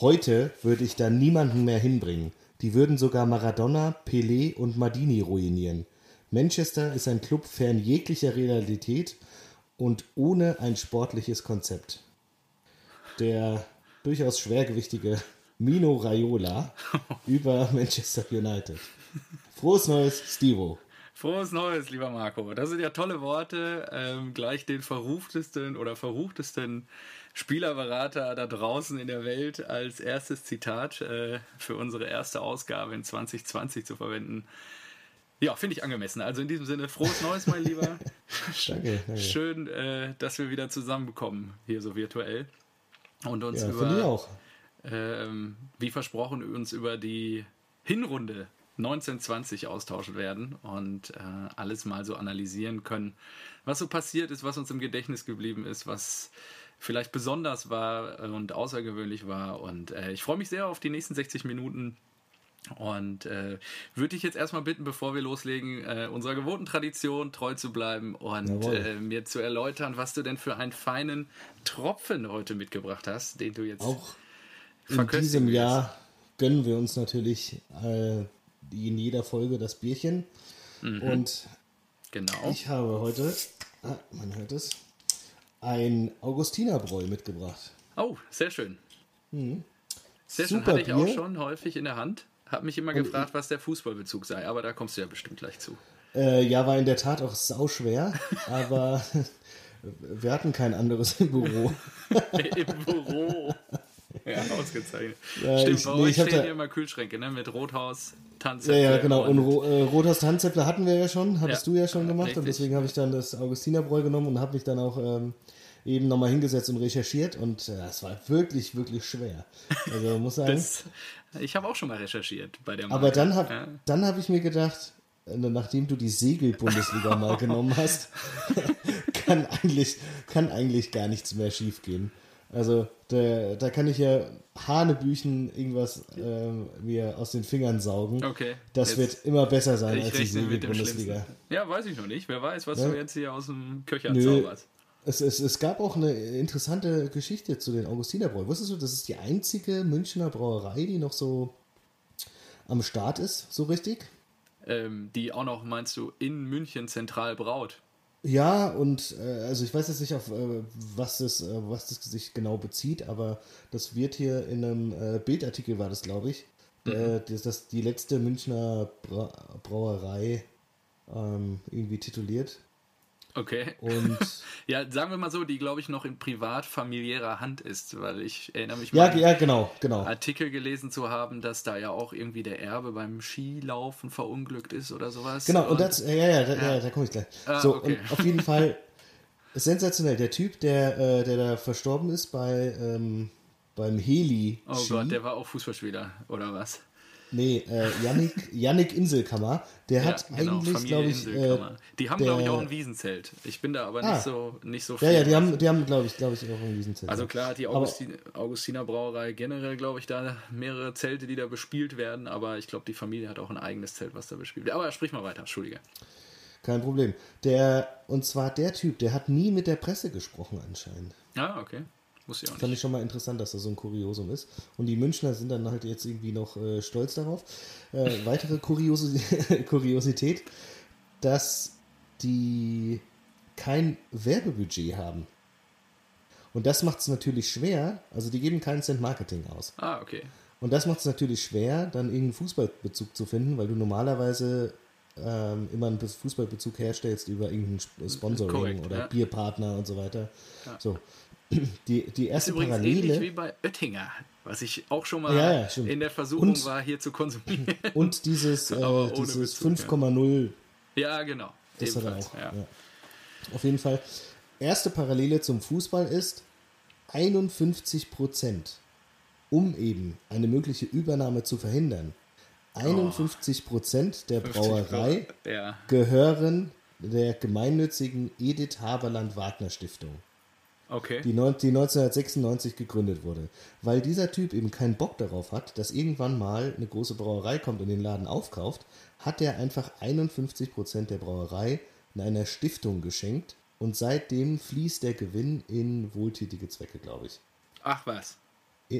Heute würde ich da niemanden mehr hinbringen. Die würden sogar Maradona, Pelé und Madini ruinieren. Manchester ist ein Club fern jeglicher Realität und ohne ein sportliches Konzept. Der durchaus schwergewichtige Mino Raiola über Manchester United. Frohes Neues, Stivo. Frohes Neues, lieber Marco. Das sind ja tolle Worte. Ähm, gleich den verruchtesten oder verruchtesten Spielerberater da draußen in der Welt als erstes Zitat äh, für unsere erste Ausgabe in 2020 zu verwenden. Ja, finde ich angemessen. Also in diesem Sinne, frohes Neues, mein Lieber. danke, danke. Schön, äh, dass wir wieder zusammenkommen, hier so virtuell. Und uns ja, über, ähm, wie versprochen, uns über die Hinrunde 1920 austauschen werden und äh, alles mal so analysieren können, was so passiert ist, was uns im Gedächtnis geblieben ist, was vielleicht besonders war und außergewöhnlich war. Und äh, ich freue mich sehr auf die nächsten 60 Minuten. Und äh, würde dich jetzt erstmal bitten, bevor wir loslegen, äh, unserer gewohnten Tradition treu zu bleiben und äh, mir zu erläutern, was du denn für einen feinen Tropfen heute mitgebracht hast, den du jetzt auch in diesem willst. Jahr gönnen wir uns natürlich äh, in jeder Folge das Bierchen. Mhm. Und genau. ich habe heute, ah, man hört es, ein Augustinerbräu mitgebracht. Oh, sehr schön. Mhm. Sehr schön, Super hatte ich Bier. auch schon häufig in der Hand. Hab mich immer Und gefragt, was der Fußballbezug sei, aber da kommst du ja bestimmt gleich zu. Äh, ja, war in der Tat auch sauschwer, aber wir hatten kein anderes im Büro. Im Büro. Ja, ausgezeichnet. Ja, Stimmt, ich, bei nee, euch stehen hier immer Kühlschränke, ne? Mit Rothaus, Tanzäpfel. Ja, ja, genau. Und, und äh, Rothaus Tanzäpfel hatten wir ja schon, hattest ja, du ja schon gemacht. Richtig. Und deswegen habe ich dann das Augustinerbräu genommen und habe mich dann auch ähm, eben nochmal hingesetzt und recherchiert. Und äh, es war wirklich, wirklich schwer. Also muss sagen. das, ich habe auch schon mal recherchiert bei der Marke. Aber dann habe ja. Dann hab ich mir gedacht, äh, nachdem du die Segel-Bundesliga mal genommen hast, kann eigentlich, kann eigentlich gar nichts mehr schiefgehen. Also da, da kann ich ja Hanebüchen irgendwas äh, mir aus den Fingern saugen. Okay. Das wird immer besser sein als die Segel-Bundesliga. Ja, weiß ich noch nicht. Wer weiß, was ja? du jetzt hier aus dem Köcher Nö. zauberst. Es, es, es gab auch eine interessante Geschichte zu den Augustinerbräu. Wusstest du, das ist die einzige Münchner Brauerei, die noch so am Start ist, so richtig? Ähm, die auch noch, meinst du, in München zentral braut? Ja, und äh, also ich weiß jetzt nicht, auf äh, was, das, äh, was das sich genau bezieht, aber das wird hier in einem äh, Bildartikel, war das, glaube ich, mhm. das, das die letzte Münchner Bra Brauerei ähm, irgendwie tituliert. Okay. Und ja, sagen wir mal so, die glaube ich noch in privat familiärer Hand ist, weil ich erinnere mich ja, mal ja, genau, genau. Artikel gelesen zu haben, dass da ja auch irgendwie der Erbe beim Skilaufen verunglückt ist oder sowas. Genau, und, und das, ja, ja, da, ja. ja da komme ich gleich. Ah, so, okay. und auf jeden Fall sensationell. Der Typ, der, äh, der da verstorben ist bei ähm, beim Heli. Oh Gott, der war auch Fußballspieler, oder was? Nee, äh, Yannick, Yannick Inselkammer, der ja, hat genau, eigentlich, glaube ich. Äh, die haben, glaube ich, auch ein Wiesenzelt. Ich bin da aber ah, nicht so nicht so viel. Ja, ja, die haben, die haben glaube ich, glaube ich, auch ein Wiesenzelt. Also klar hat die Augustin, Augustiner Brauerei generell, glaube ich, da mehrere Zelte, die da bespielt werden, aber ich glaube, die Familie hat auch ein eigenes Zelt, was da bespielt wird. Aber sprich mal weiter, Entschuldige. Kein Problem. Der, und zwar der Typ, der hat nie mit der Presse gesprochen anscheinend. Ah, okay. Muss ich auch nicht. Fand ich schon mal interessant, dass das so ein Kuriosum ist. Und die Münchner sind dann halt jetzt irgendwie noch äh, stolz darauf. Äh, weitere Kurios Kuriosität, dass die kein Werbebudget haben. Und das macht es natürlich schwer. Also die geben keinen Cent Marketing aus. Ah, okay. Und das macht es natürlich schwer, dann irgendeinen Fußballbezug zu finden, weil du normalerweise ähm, immer einen Fußballbezug herstellst über irgendein Sponsoring Korrekt, oder ja. Bierpartner und so weiter. Ja. So die, die erste das ist Parallele. ähnlich wie bei Oettinger, was ich auch schon mal ja, ja, in der Versuchung und, war, hier zu konsumieren. Und dieses, äh, dieses 5,0. Ja, genau. Das hat er auch. Ja. Auf jeden Fall. Erste Parallele zum Fußball ist 51 Prozent, um eben eine mögliche Übernahme zu verhindern. 51 Prozent der Brauerei gehören der gemeinnützigen Edith Haberland Wagner Stiftung. Okay. Die, die 1996 gegründet wurde. Weil dieser Typ eben keinen Bock darauf hat, dass irgendwann mal eine große Brauerei kommt und den Laden aufkauft, hat er einfach 51% der Brauerei in einer Stiftung geschenkt und seitdem fließt der Gewinn in wohltätige Zwecke, glaube ich. Ach was.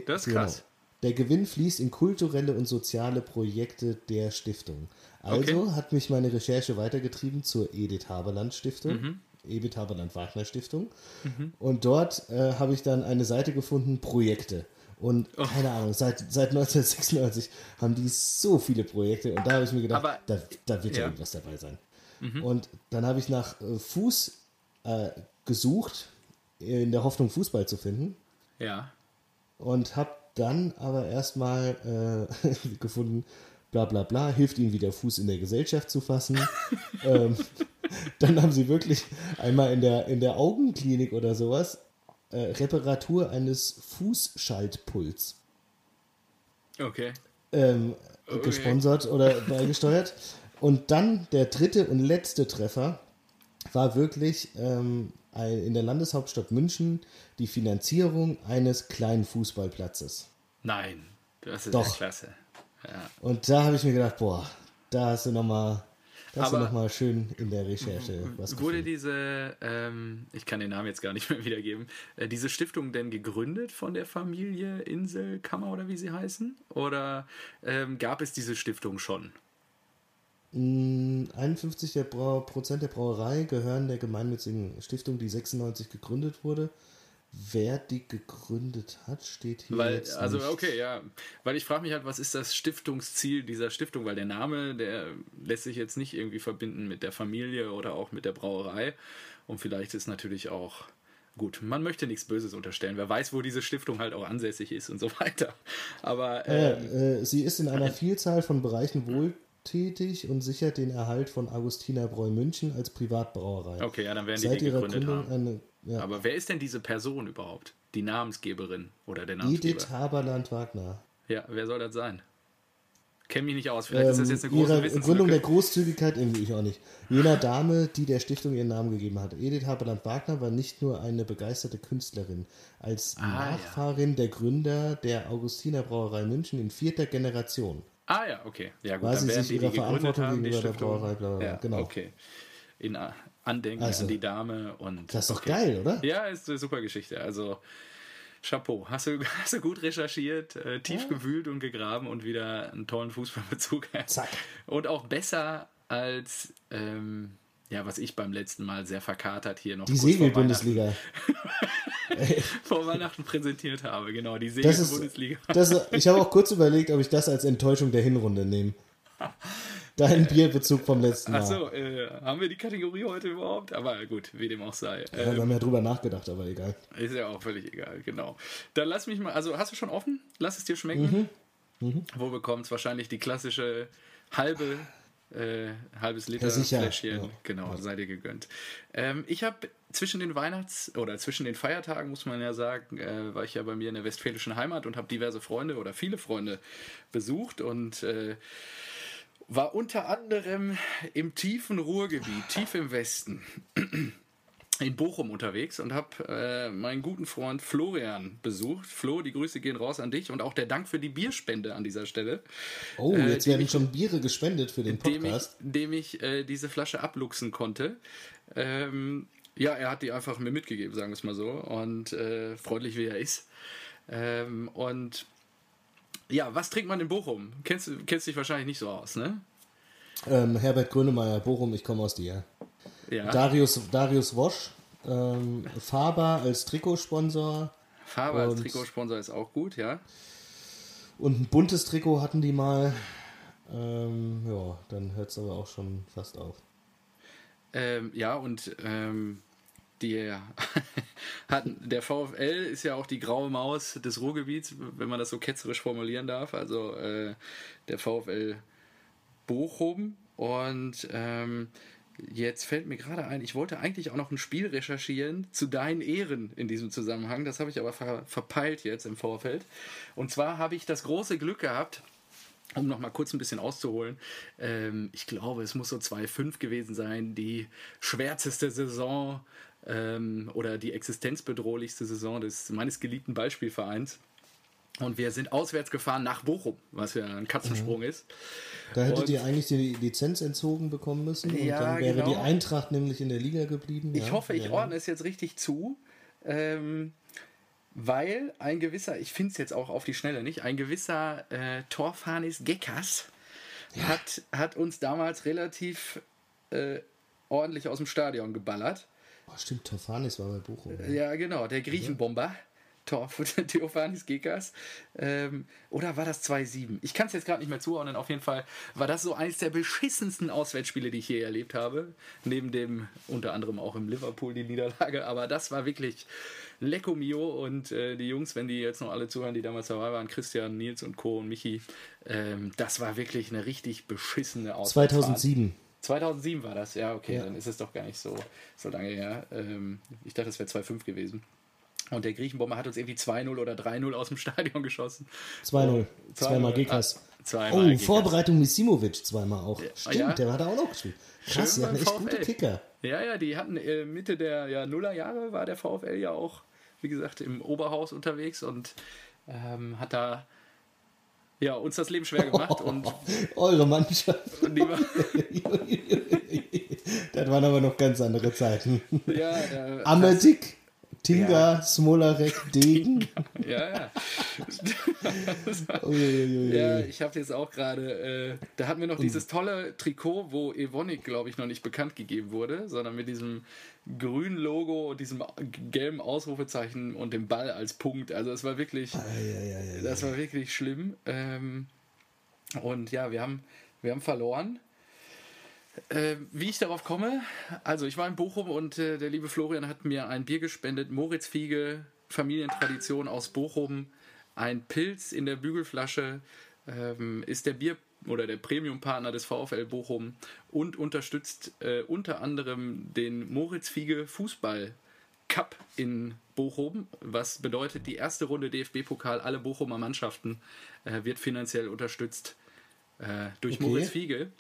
Das ist genau. krass. Der Gewinn fließt in kulturelle und soziale Projekte der Stiftung. Also Okay. hat mich meine Recherche weitergetrieben zur Edith Haberland Stiftung. Mhm. Edith Haberland Wagner Stiftung. Und dort äh, habe ich dann eine Seite gefunden, Projekte. Und Oh. keine Ahnung, seit, seit 1996 haben die so viele Projekte. Und da habe ich mir gedacht, Aber- da, da wird ja Ja. Mhm. irgendwas dabei sein. Und dann habe ich nach äh, Fuß äh, gesucht, in der Hoffnung, Fußball zu finden. Ja. Und habe dann aber erstmal äh, gefunden, bla bla bla, hilft ihnen wieder Fuß in der Gesellschaft zu fassen. ähm, dann haben sie wirklich einmal in der, in der Augenklinik oder sowas äh, Reparatur eines Fußschaltpuls Okay. ähm, Okay. gesponsert oder beigesteuert. Und dann der dritte und letzte Treffer war wirklich ähm, ein, in der Landeshauptstadt München die Finanzierung eines kleinen Fußballplatzes. Nein, das ist Doch. ja klasse. Ja. Und da habe ich mir gedacht, boah, da hast du nochmal da hast du Aber- noch mal schön in der Recherche was Wurde gefunden. diese, ähm, ich kann den Namen jetzt gar nicht mehr wiedergeben, äh, diese Stiftung denn gegründet von der Familie Inselkammer oder wie sie heißen? Oder ähm, gab es diese Stiftung schon? Mm, 51 der Brau Prozent der Brauerei gehören der gemeinnützigen Stiftung, die 96 gegründet wurde. Wer die gegründet hat, steht hier Weil, jetzt also nicht. okay, ja. Weil ich frage mich halt, was ist das Stiftungsziel dieser Stiftung? Weil der Name, der lässt sich jetzt nicht irgendwie verbinden mit der Familie oder auch mit der Brauerei. Und vielleicht ist natürlich auch gut, man möchte nichts Böses unterstellen. Wer weiß, wo diese Stiftung halt auch ansässig ist und so weiter. Aber ähm, Äh, äh, sie ist in einer Vielzahl von Bereichen wohltätig und sichert den Erhalt von Augustinerbräu München als Privatbrauerei. okay, ja, dann werden die Seit die ihrer gegründet Gründung haben. eine ja, Aber wer ist denn diese Person überhaupt? Die Namensgeberin oder der Namensgeber? Edith Haberland Wagner. Ja, wer soll das sein? Kenne mich nicht aus. Vielleicht ist das Ähm, jetzt eine große ihre Gründung der. Großzügigkeit, irgendwie ich auch nicht. Jener Dame, die der Stiftung ihren Namen gegeben hat. Edith Haberland Wagner war nicht nur eine begeisterte Künstlerin. Als Ah, Nachfahrin der Gründer der Augustiner Brauerei München in vierter Generation. Ah ja, okay. Ja gut, Weil dann werden die, die gegründet Verantwortung haben, die Stiftung. Brauerei, bla, bla, ja, Genau. okay. In A- Andenken Also, an die Dame und Das ist doch okay. geil, oder? Ja, ist eine super Geschichte. Also Chapeau. Hast du, hast du gut recherchiert, äh, tief gewühlt und gegraben und wieder einen tollen Fußballbezug. Zack. Und auch besser als ähm, ja, was ich beim letzten Mal sehr verkatert hier noch Die Segelbundesliga. Vor Weihnachten präsentiert habe. Genau, die Segelbundesliga. ich habe auch kurz überlegt, ob ich das als Enttäuschung der Hinrunde nehme. Dein Bierbezug vom letzten Mal. Achso, äh, haben wir die Kategorie heute überhaupt? Aber gut, wie dem auch sei. Ja, Ähm, wir haben ja drüber nachgedacht, aber egal. Ist ja auch völlig egal, genau. Dann lass mich mal, also hast du schon offen? Lass es dir schmecken. Mhm. Wo bekommt es wahrscheinlich die klassische halbe, äh, halbes Liter Ja, sicher. Fläschchen? Ja. Genau, sei dir gegönnt. Ähm, ich habe zwischen den Weihnachts- oder zwischen den Feiertagen, muss man ja sagen, äh, war ich ja bei mir in der westfälischen Heimat und habe diverse Freunde oder viele Freunde besucht und äh, war unter anderem im tiefen Ruhrgebiet, tief im Westen in Bochum unterwegs und habe äh, meinen guten Freund Florian besucht. Flo, die Grüße gehen raus an dich und auch der Dank für die Bierspende an dieser Stelle, Oh, Äh, jetzt die werden mich- schon Biere gespendet für den dem ich, Podcast. dem ich äh, diese Flasche abluchsen konnte. Ähm, ja, er hat die einfach mir mitgegeben, sagen wir es mal so. Und äh, freundlich wie er ist. Ähm, und ja, was trinkt man in Bochum? Kennst, du- kennst dich wahrscheinlich nicht so aus, ne? Ähm, Herbert Grönemeyer, Bochum, ich komme aus dir. Ja. Darius, Darius Wosch, ähm, Faber als Trikotsponsor Faber als Trikotsponsor ist auch gut, ja. und ein buntes Trikot hatten die mal. Ähm, ja, dann hört es aber auch schon fast auf. Ähm, ja, und ähm, die hatten, der VfL ist ja auch die graue Maus des Ruhrgebiets, wenn man das so ketzerisch formulieren darf. Also äh, der VfL Bochum. Und ähm, jetzt fällt mir gerade ein, ich wollte eigentlich auch noch ein Spiel recherchieren zu deinen Ehren in diesem Zusammenhang. Das habe ich aber ver verpeilt jetzt im Vorfeld. Und zwar habe ich das große Glück gehabt, um noch mal kurz ein bisschen auszuholen, ähm, ich glaube, es muss so 2-5 gewesen sein, die schwärzeste Saison ähm, oder die existenzbedrohlichste Saison des meines geliebten Ballspielvereins. Und wir sind auswärts gefahren nach Bochum, was ja ein Katzensprung ist. Da hättet Und- ihr eigentlich die Lizenz entzogen bekommen müssen und Ja, dann wäre genau. die Eintracht nämlich in der Liga geblieben. Ich ja? hoffe, ich ja, ordne es jetzt richtig zu. Ähm, weil ein gewisser, ich finde es jetzt auch auf die Schnelle nicht, ein gewisser äh, Torfanis ja. hat, hat uns damals relativ äh, ordentlich aus dem Stadion geballert. Oh, stimmt, Torfanis war bei Bochum. Ja, genau, der Griechenbomber. Tor für Theophanis Gekas. Ähm, oder war das 2-7? Ich kann es jetzt gerade nicht mehr zuordnen. Auf jeden Fall war das so eines der beschissensten Auswärtsspiele, die ich je erlebt habe. Neben dem unter anderem auch im Liverpool die Niederlage. Aber das war wirklich Lecco Mio. Und äh, die Jungs, wenn die jetzt noch alle zuhören, die damals dabei waren, Christian, Nils und Co. und Michi, ähm, das war wirklich eine richtig beschissene Auswärtsfahrt. 2007. 2007 war das, ja, okay, ja. dann ist es doch gar nicht so, so lange her. Ähm, ich dachte, es wäre 2-5 gewesen. Und der Griechenbomber hat uns irgendwie 2-0 oder 3-0 aus dem Stadion geschossen. 2-0. Zweimal Gekas. Ah, zweimal oh, Gekas. Vorbereitung Misimovic zweimal auch. Stimmt, ja. der hat da auch noch gespielt. Krass, die hatten echt gute Kicker. Ja, ja, die hatten äh, Mitte der ja, Nullerjahre war der VfL ja auch, wie gesagt, im Oberhaus unterwegs und ähm, hat da ja, uns das Leben schwer gemacht. Und Eure Mannschaft. Und das waren aber noch ganz andere Zeiten. Ja, äh, Amatik. Tinga, ja. Smolarek, Degen. ja, ja. ja, ich habe jetzt auch gerade, äh, da hatten wir noch dieses tolle Trikot, wo Evonik, glaube ich, noch nicht bekannt gegeben wurde, sondern mit diesem grünen Logo und diesem gelben Ausrufezeichen und dem Ball als Punkt. Also es war wirklich, ah, ja, das war wirklich schlimm. Ähm, und ja, wir haben, wir haben verloren. Äh, wie ich darauf komme, also ich war in Bochum und äh, der liebe Florian hat mir ein Bier gespendet, Moritz Fiege, Familientradition aus Bochum, ein Pilz in der Bügelflasche, ähm, ist der Bier oder der Premium-Partner des VfL Bochum und unterstützt äh, unter anderem den Moritz Fiege Fußball Cup in Bochum, was bedeutet, die erste Runde DFB-Pokal, alle Bochumer Mannschaften äh, wird finanziell unterstützt äh, durch okay. Moritz Fiege.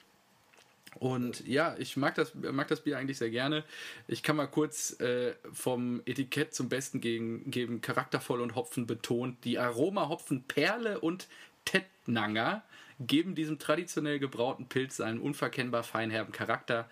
Und ja, ich mag das, mag das Bier eigentlich sehr gerne. Ich kann mal kurz äh, vom Etikett zum Besten gegen, geben. Charaktervoll und Hopfen betont. Die Aromahopfen Perle und Tettnanger geben diesem traditionell gebrauten Pilz einen unverkennbar feinherben Charakter,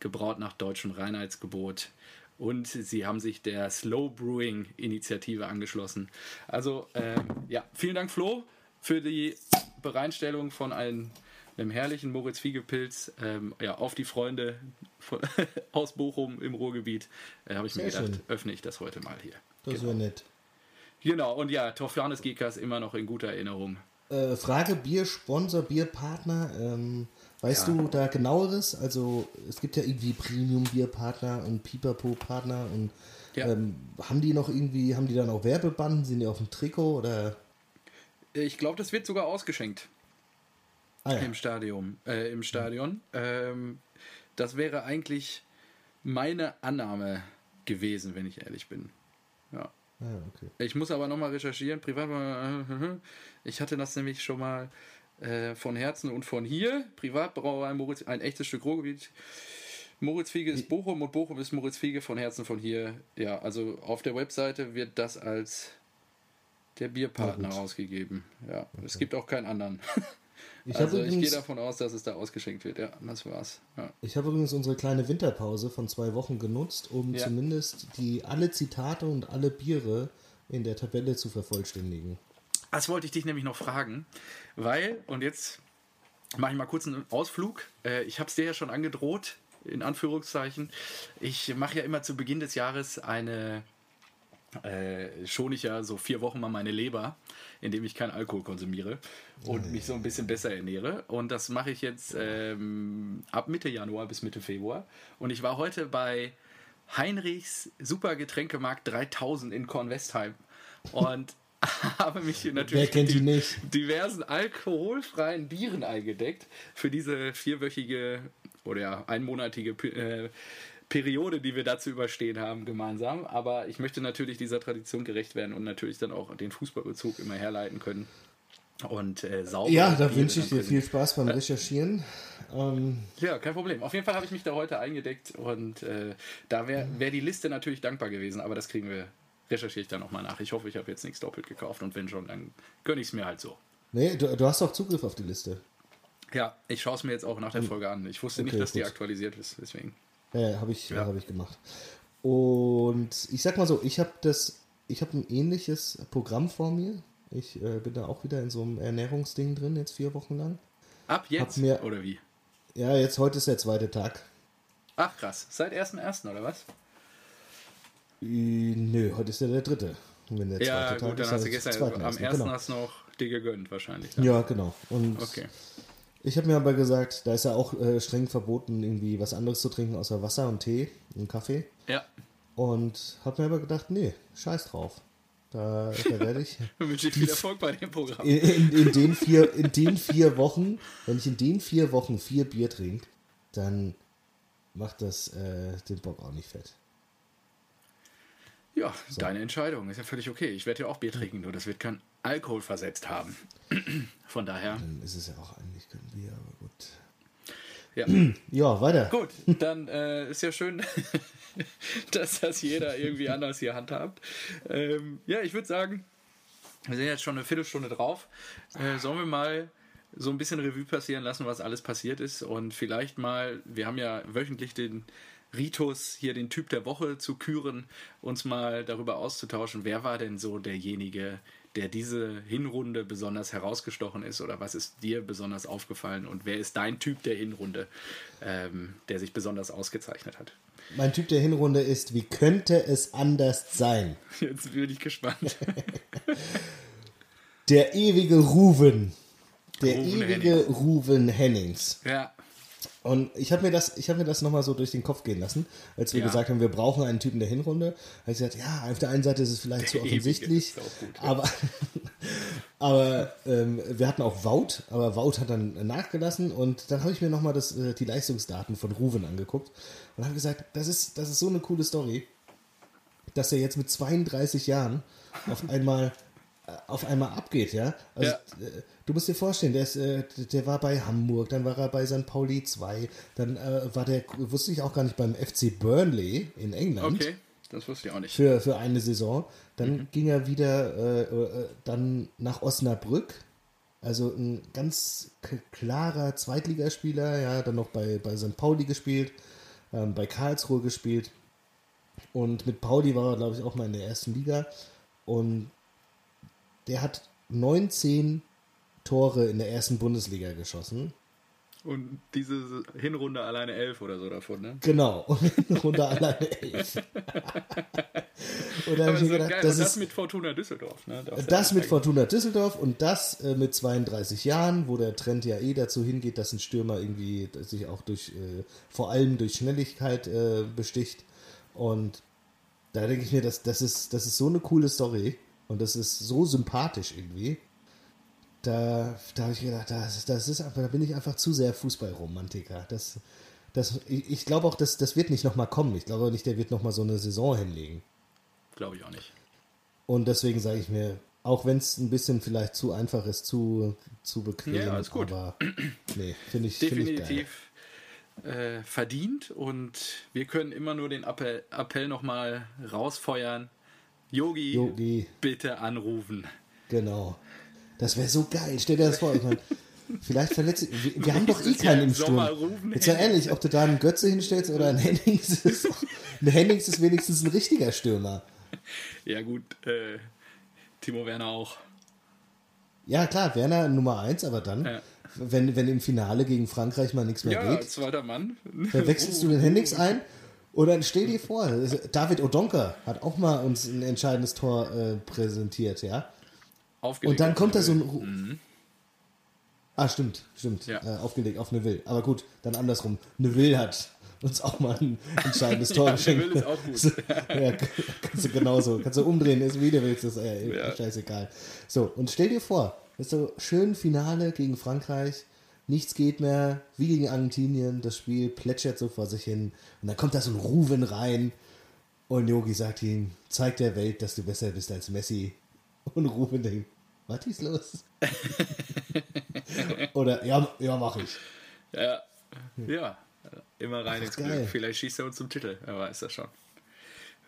gebraut nach deutschem Reinheitsgebot. Und sie haben sich der Slow Brewing Initiative angeschlossen. Also, äh, ja, vielen Dank, Flo, für die Bereinstellung von einem einem herrlichen Moritz Fiegepilz ähm, ja, auf die Freunde von, aus Bochum im Ruhrgebiet, äh, habe ich Sehr mir gedacht, schön. öffne ich das heute mal hier. Das genau. wäre nett. Genau, und ja, Torfianes Gekas immer noch in guter Erinnerung. Äh, Frage: Biersponsor, Bierpartner. Ähm, weißt ja. du da genaueres? Also, es gibt ja irgendwie Premium-Bierpartner und Pipapo-Partner und ja. ähm, haben die noch irgendwie, haben die dann auch Werbebanden? Sind die auf dem Trikot oder? Ich glaube, das wird sogar ausgeschenkt ah, ja. im Stadion. Äh, im Stadion. Ähm, das wäre eigentlich meine Annahme gewesen, wenn ich ehrlich bin. Ja. Ah, okay. Ich muss aber nochmal recherchieren. Privat. Ich hatte das nämlich schon mal äh, von Herzen und von hier. Privatbrauerei Moritz, ein echtes Stück Ruhrgebiet. Moritz Fiege ist Bochum und Bochum ist Moritz Fiege von Herzen von hier. Ja, also auf der Webseite wird das als der Bierpartner ausgegeben. Ja, okay. es gibt auch keinen anderen. Ich also übrigens, ich gehe davon aus, dass es da ausgeschenkt wird. Ja, das war's. Ja. Ich habe übrigens unsere kleine Winterpause von zwei Wochen genutzt, um ja. zumindest die alle Zitate und alle Biere in der Tabelle zu vervollständigen. Das wollte ich dich nämlich noch fragen, weil, und jetzt mache ich mal kurz einen Ausflug. Äh, ich habe es dir ja schon angedroht, in Anführungszeichen. Ich mache ja immer zu Beginn des Jahres eine äh, schone ich ja so vier Wochen mal meine Leber, indem ich keinen Alkohol konsumiere und mich so ein bisschen besser ernähre. Und das mache ich jetzt ähm, ab Mitte Januar bis Mitte Februar. Und ich war heute bei Heinrichs Supergetränkemarkt 3000 in Kornwestheim und habe mich natürlich mit diversen alkoholfreien Bieren eingedeckt für diese vierwöchige oder einmonatige äh, Periode, die wir dazu überstehen haben, gemeinsam. Aber ich möchte natürlich dieser Tradition gerecht werden und natürlich dann auch den Fußballbezug immer herleiten können. Und äh, sauber. Ja, da wünsche ich dir viel Spaß beim Recherchieren. Ähm, ja, kein Problem. Auf jeden Fall habe ich mich da heute eingedeckt und äh, da wäre wär die Liste natürlich dankbar gewesen, aber das kriegen wir, recherchiere ich dann nochmal nach. Ich hoffe, ich habe jetzt nichts doppelt gekauft und wenn schon, dann gönne ich es mir halt so. Nee, du, du hast auch Zugriff auf die Liste. Ja, ich schaue es mir jetzt auch nach der hm. Folge an. Ich wusste okay, nicht, dass gut. die aktualisiert ist, deswegen. Ja, habe ich, ja. hab ich gemacht. Und ich sag mal so, ich habe das ich hab ein ähnliches Programm vor mir. Ich äh, bin da auch wieder in so einem Ernährungsding drin, jetzt vier Wochen lang. Ab jetzt? mir- oder wie? Ja, jetzt heute ist der zweite Tag. Ach krass, seit 1.1. oder was? Äh, Nö, heute ist ja der dritte. Der Ja, Tag gut, dann ist, hast du gestern, am ersten, 1. Genau. hast du noch dir gegönnt wahrscheinlich. ne? Ja, genau. Und Okay. Ich habe mir aber gesagt, da ist ja auch äh, streng verboten, irgendwie was anderes zu trinken außer Wasser und Tee und Kaffee. Ja, Und habe mir aber gedacht, nee, scheiß drauf. Da, da werde ich ich wünsche dir viel Erfolg bei dem Programm. in, in, in, den vier, in den vier Wochen, wenn ich in den vier Wochen vier Bier trinke, dann macht das äh, den Bock auch nicht fett. Ja, deine Entscheidung, ist ja völlig okay. Ich werde ja auch Bier trinken, nur das wird kein Alkohol versetzt haben. Von daher, Dann ist es ja auch eigentlich kein Bier, aber gut. ja. Ja, weiter. Gut, dann äh, ist ja schön, dass das jeder irgendwie anders hier handhabt. Ähm, ja, ich würde sagen, wir sind jetzt schon eine Viertelstunde drauf. Äh, sollen wir mal so ein bisschen Revue passieren lassen, was alles passiert ist und vielleicht mal, wir haben ja wöchentlich den Ritus, hier den Typ der Woche zu küren, uns mal darüber auszutauschen, wer war denn so derjenige, der diese Hinrunde besonders herausgestochen ist oder was ist dir besonders aufgefallen und wer ist dein Typ der Hinrunde, ähm, der sich besonders ausgezeichnet hat. Mein Typ der Hinrunde ist, wie könnte es anders sein? Jetzt bin ich gespannt. Der ewige Ruven. Der Ruven ewige Ruven Hennings. ja, Und ich habe mir das, ich habe mir das nochmal so durch den Kopf gehen lassen, als wir Ja. gesagt haben, wir brauchen einen Typen der Hinrunde. Habe ich gesagt, ja, auf der einen Seite ist es vielleicht zu offensichtlich, gut, ja. aber, aber ähm, wir hatten auch Wout, aber Wout hat dann nachgelassen und dann habe ich mir nochmal das, äh, die Leistungsdaten von Ruven angeguckt und habe gesagt, das ist, das ist so eine coole Story, dass er jetzt mit 32 Jahren auf einmal auf einmal abgeht, ja. Also, Ja. äh, du musst dir vorstellen, der, ist, äh, der war bei Hamburg, dann war er bei St. Pauli 2, dann äh, war der, wusste ich auch gar nicht, beim FC Burnley in England okay, das wusste ich auch nicht. für, für eine Saison. Dann ging er wieder äh, äh, dann nach Osnabrück. Also ein ganz klarer Zweitligaspieler, ja, dann noch bei, bei St. Pauli gespielt, ähm, bei Karlsruhe gespielt. Und mit Pauli war er, glaube ich, auch mal in der ersten Liga. Und der hat 19 Tore in der ersten Bundesliga geschossen. Und diese Hinrunde alleine elf oder so davon, ne? Genau. Und runter alleine elf. Und da habe ich mir gedacht, das das ist mit Fortuna Düsseldorf, ne? Das mit Fortuna Düsseldorf und das äh, mit 32 Jahren, wo der Trend ja eh dazu hingeht, dass ein Stürmer irgendwie sich auch durch, äh, vor allem durch Schnelligkeit äh, besticht. Und da denke ich mir, das, das, ist, das ist so eine coole Story und das ist so sympathisch irgendwie. Da, da habe ich gedacht, das, das ist einfach, da bin ich einfach zu sehr Fußballromantiker. Das, das, ich ich glaube auch, das, das wird nicht nochmal kommen. Ich glaube auch nicht, der wird nochmal so eine Saison hinlegen. Glaube ich auch nicht. Und deswegen sage ich mir, auch wenn es ein bisschen vielleicht zu einfach ist, zu, zu bequem, Ja, ist gut. aber nee, finde ich, find ich. Definitiv äh, verdient und wir können immer nur den Appell, Appell nochmal rausfeuern. Yogi, Yogi, bitte anrufen. genau. Das wäre so geil. Stell dir das vor. Ich mein, vielleicht verletzt. Wir, wir haben doch eh keinen im Sturm. Jetzt mal ehrlich, ob du da einen Götze hinstellst oder einen Hennings ist. Ein Hennings ist wenigstens ein richtiger Stürmer. Ja gut, äh, Timo Werner auch. Ja, klar, Werner Nummer eins, aber dann, Ja. wenn, wenn im Finale gegen Frankreich mal nichts mehr Ja, geht, zweiter Mann. Dann wechselst du den Hennings ein und dann stell dir vor, David Odonka hat auch mal uns ein entscheidendes Tor äh, präsentiert, ja. Aufgelegt Und dann kommt da so ein. Ru- Ah, stimmt, stimmt. Ja. Äh, aufgelegt auf Neville. Aber gut, dann andersrum. Neville hat uns auch mal ein entscheidendes Tor Ja, geschenkt. Neville ist auch gut. ja, kannst du genauso. Kannst du umdrehen, ist wie du willst, ist äh, Ja. scheißegal. So, und stell dir vor, das ist so schön Finale gegen Frankreich. Nichts geht mehr, wie gegen Argentinien. Das Spiel plätschert so vor sich hin. Und dann kommt da so ein Ruven rein. Und Yogi sagt ihm, zeig der Welt, dass du besser bist als Messi. Und Ruven denkt, was ist los? Oder, ja, ja, mach ich. Ja, ja. Immer rein ins. Glück. Vielleicht schießt er uns zum Titel. Wer weiß das schon.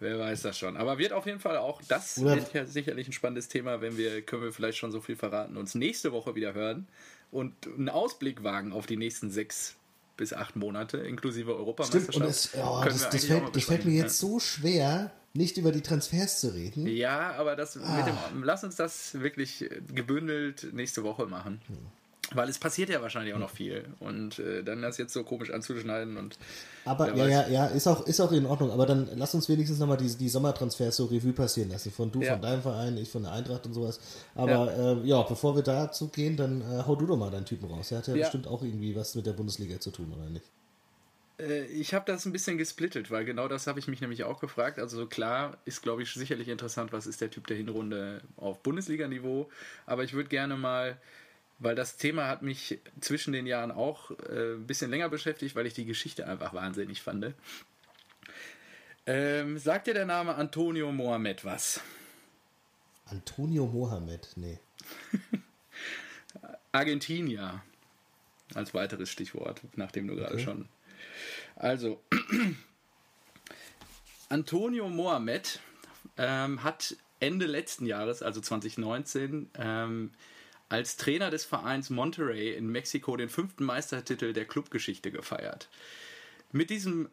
Wer weiß das schon. Aber wird auf jeden Fall auch, das ja sicherlich ein spannendes Thema, wenn wir, können wir vielleicht schon so viel verraten, uns nächste Woche wieder hören und einen Ausblick wagen auf die nächsten sechs bis acht Monate, inklusive Stimmt, Europameisterschaft. und es, Können das, das, fällt, das fällt mir jetzt so schwer, nicht über die Transfers zu reden. Ja, aber das ah. mit dem, lass uns das wirklich gebündelt nächste Woche machen. Hm. Weil es passiert ja wahrscheinlich auch noch viel. Und äh, dann das jetzt so komisch anzuschneiden und. Aber ja, ja, ja, ist auch, ist auch in Ordnung. Aber dann lass uns wenigstens nochmal die, die Sommertransfers so Revue passieren lassen. Von du, ja. von deinem Verein, ich von der Eintracht und sowas. Aber ja, äh, ja bevor wir dazu gehen, dann äh, hau du doch mal deinen Typen raus. Der hat ja, ja, bestimmt auch irgendwie was mit der Bundesliga zu tun, oder nicht? Äh, ich habe das ein bisschen gesplittet, weil genau das habe ich mich nämlich auch gefragt. Also klar ist, glaube ich, sicherlich interessant, was ist der Typ der Hinrunde auf Bundesliga-Niveau. Aber ich würde gerne mal weil das Thema hat mich zwischen den Jahren auch äh, ein bisschen länger beschäftigt, weil ich die Geschichte einfach wahnsinnig fand. Ähm, sagt dir der Name Antonio Mohamed was? Antonio Mohamed, nee. Argentinier als weiteres Stichwort, nachdem du gerade schon. Also, Antonio Mohamed ähm, hat Ende letzten Jahres, also 2019, ähm, als Trainer des Vereins Monterrey in Mexiko den fünften Meistertitel der Clubgeschichte gefeiert. Mit diesem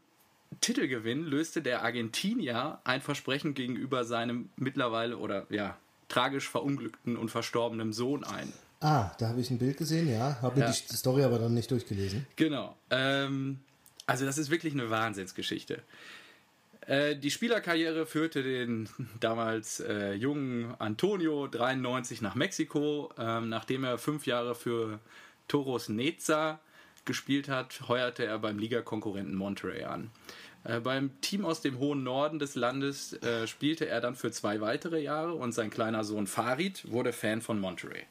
Titelgewinn löste der Argentinier ein Versprechen gegenüber seinem mittlerweile oder ja tragisch verunglückten und verstorbenen Sohn ein. Ah, da habe ich ein Bild gesehen, ja. Habe ja. die Story aber dann nicht durchgelesen. Genau. Ähm, also das ist wirklich eine Wahnsinnsgeschichte. Äh, die Spielerkarriere führte den damals äh, jungen Antonio 93 nach Mexiko. Ähm, nachdem er fünf Jahre für Toros Neza gespielt hat, heuerte er beim Ligakonkurrenten Monterrey an. Äh, beim Team aus dem hohen Norden des Landes äh, spielte er dann für zwei weitere Jahre und sein kleiner Sohn Farid wurde Fan von Monterrey.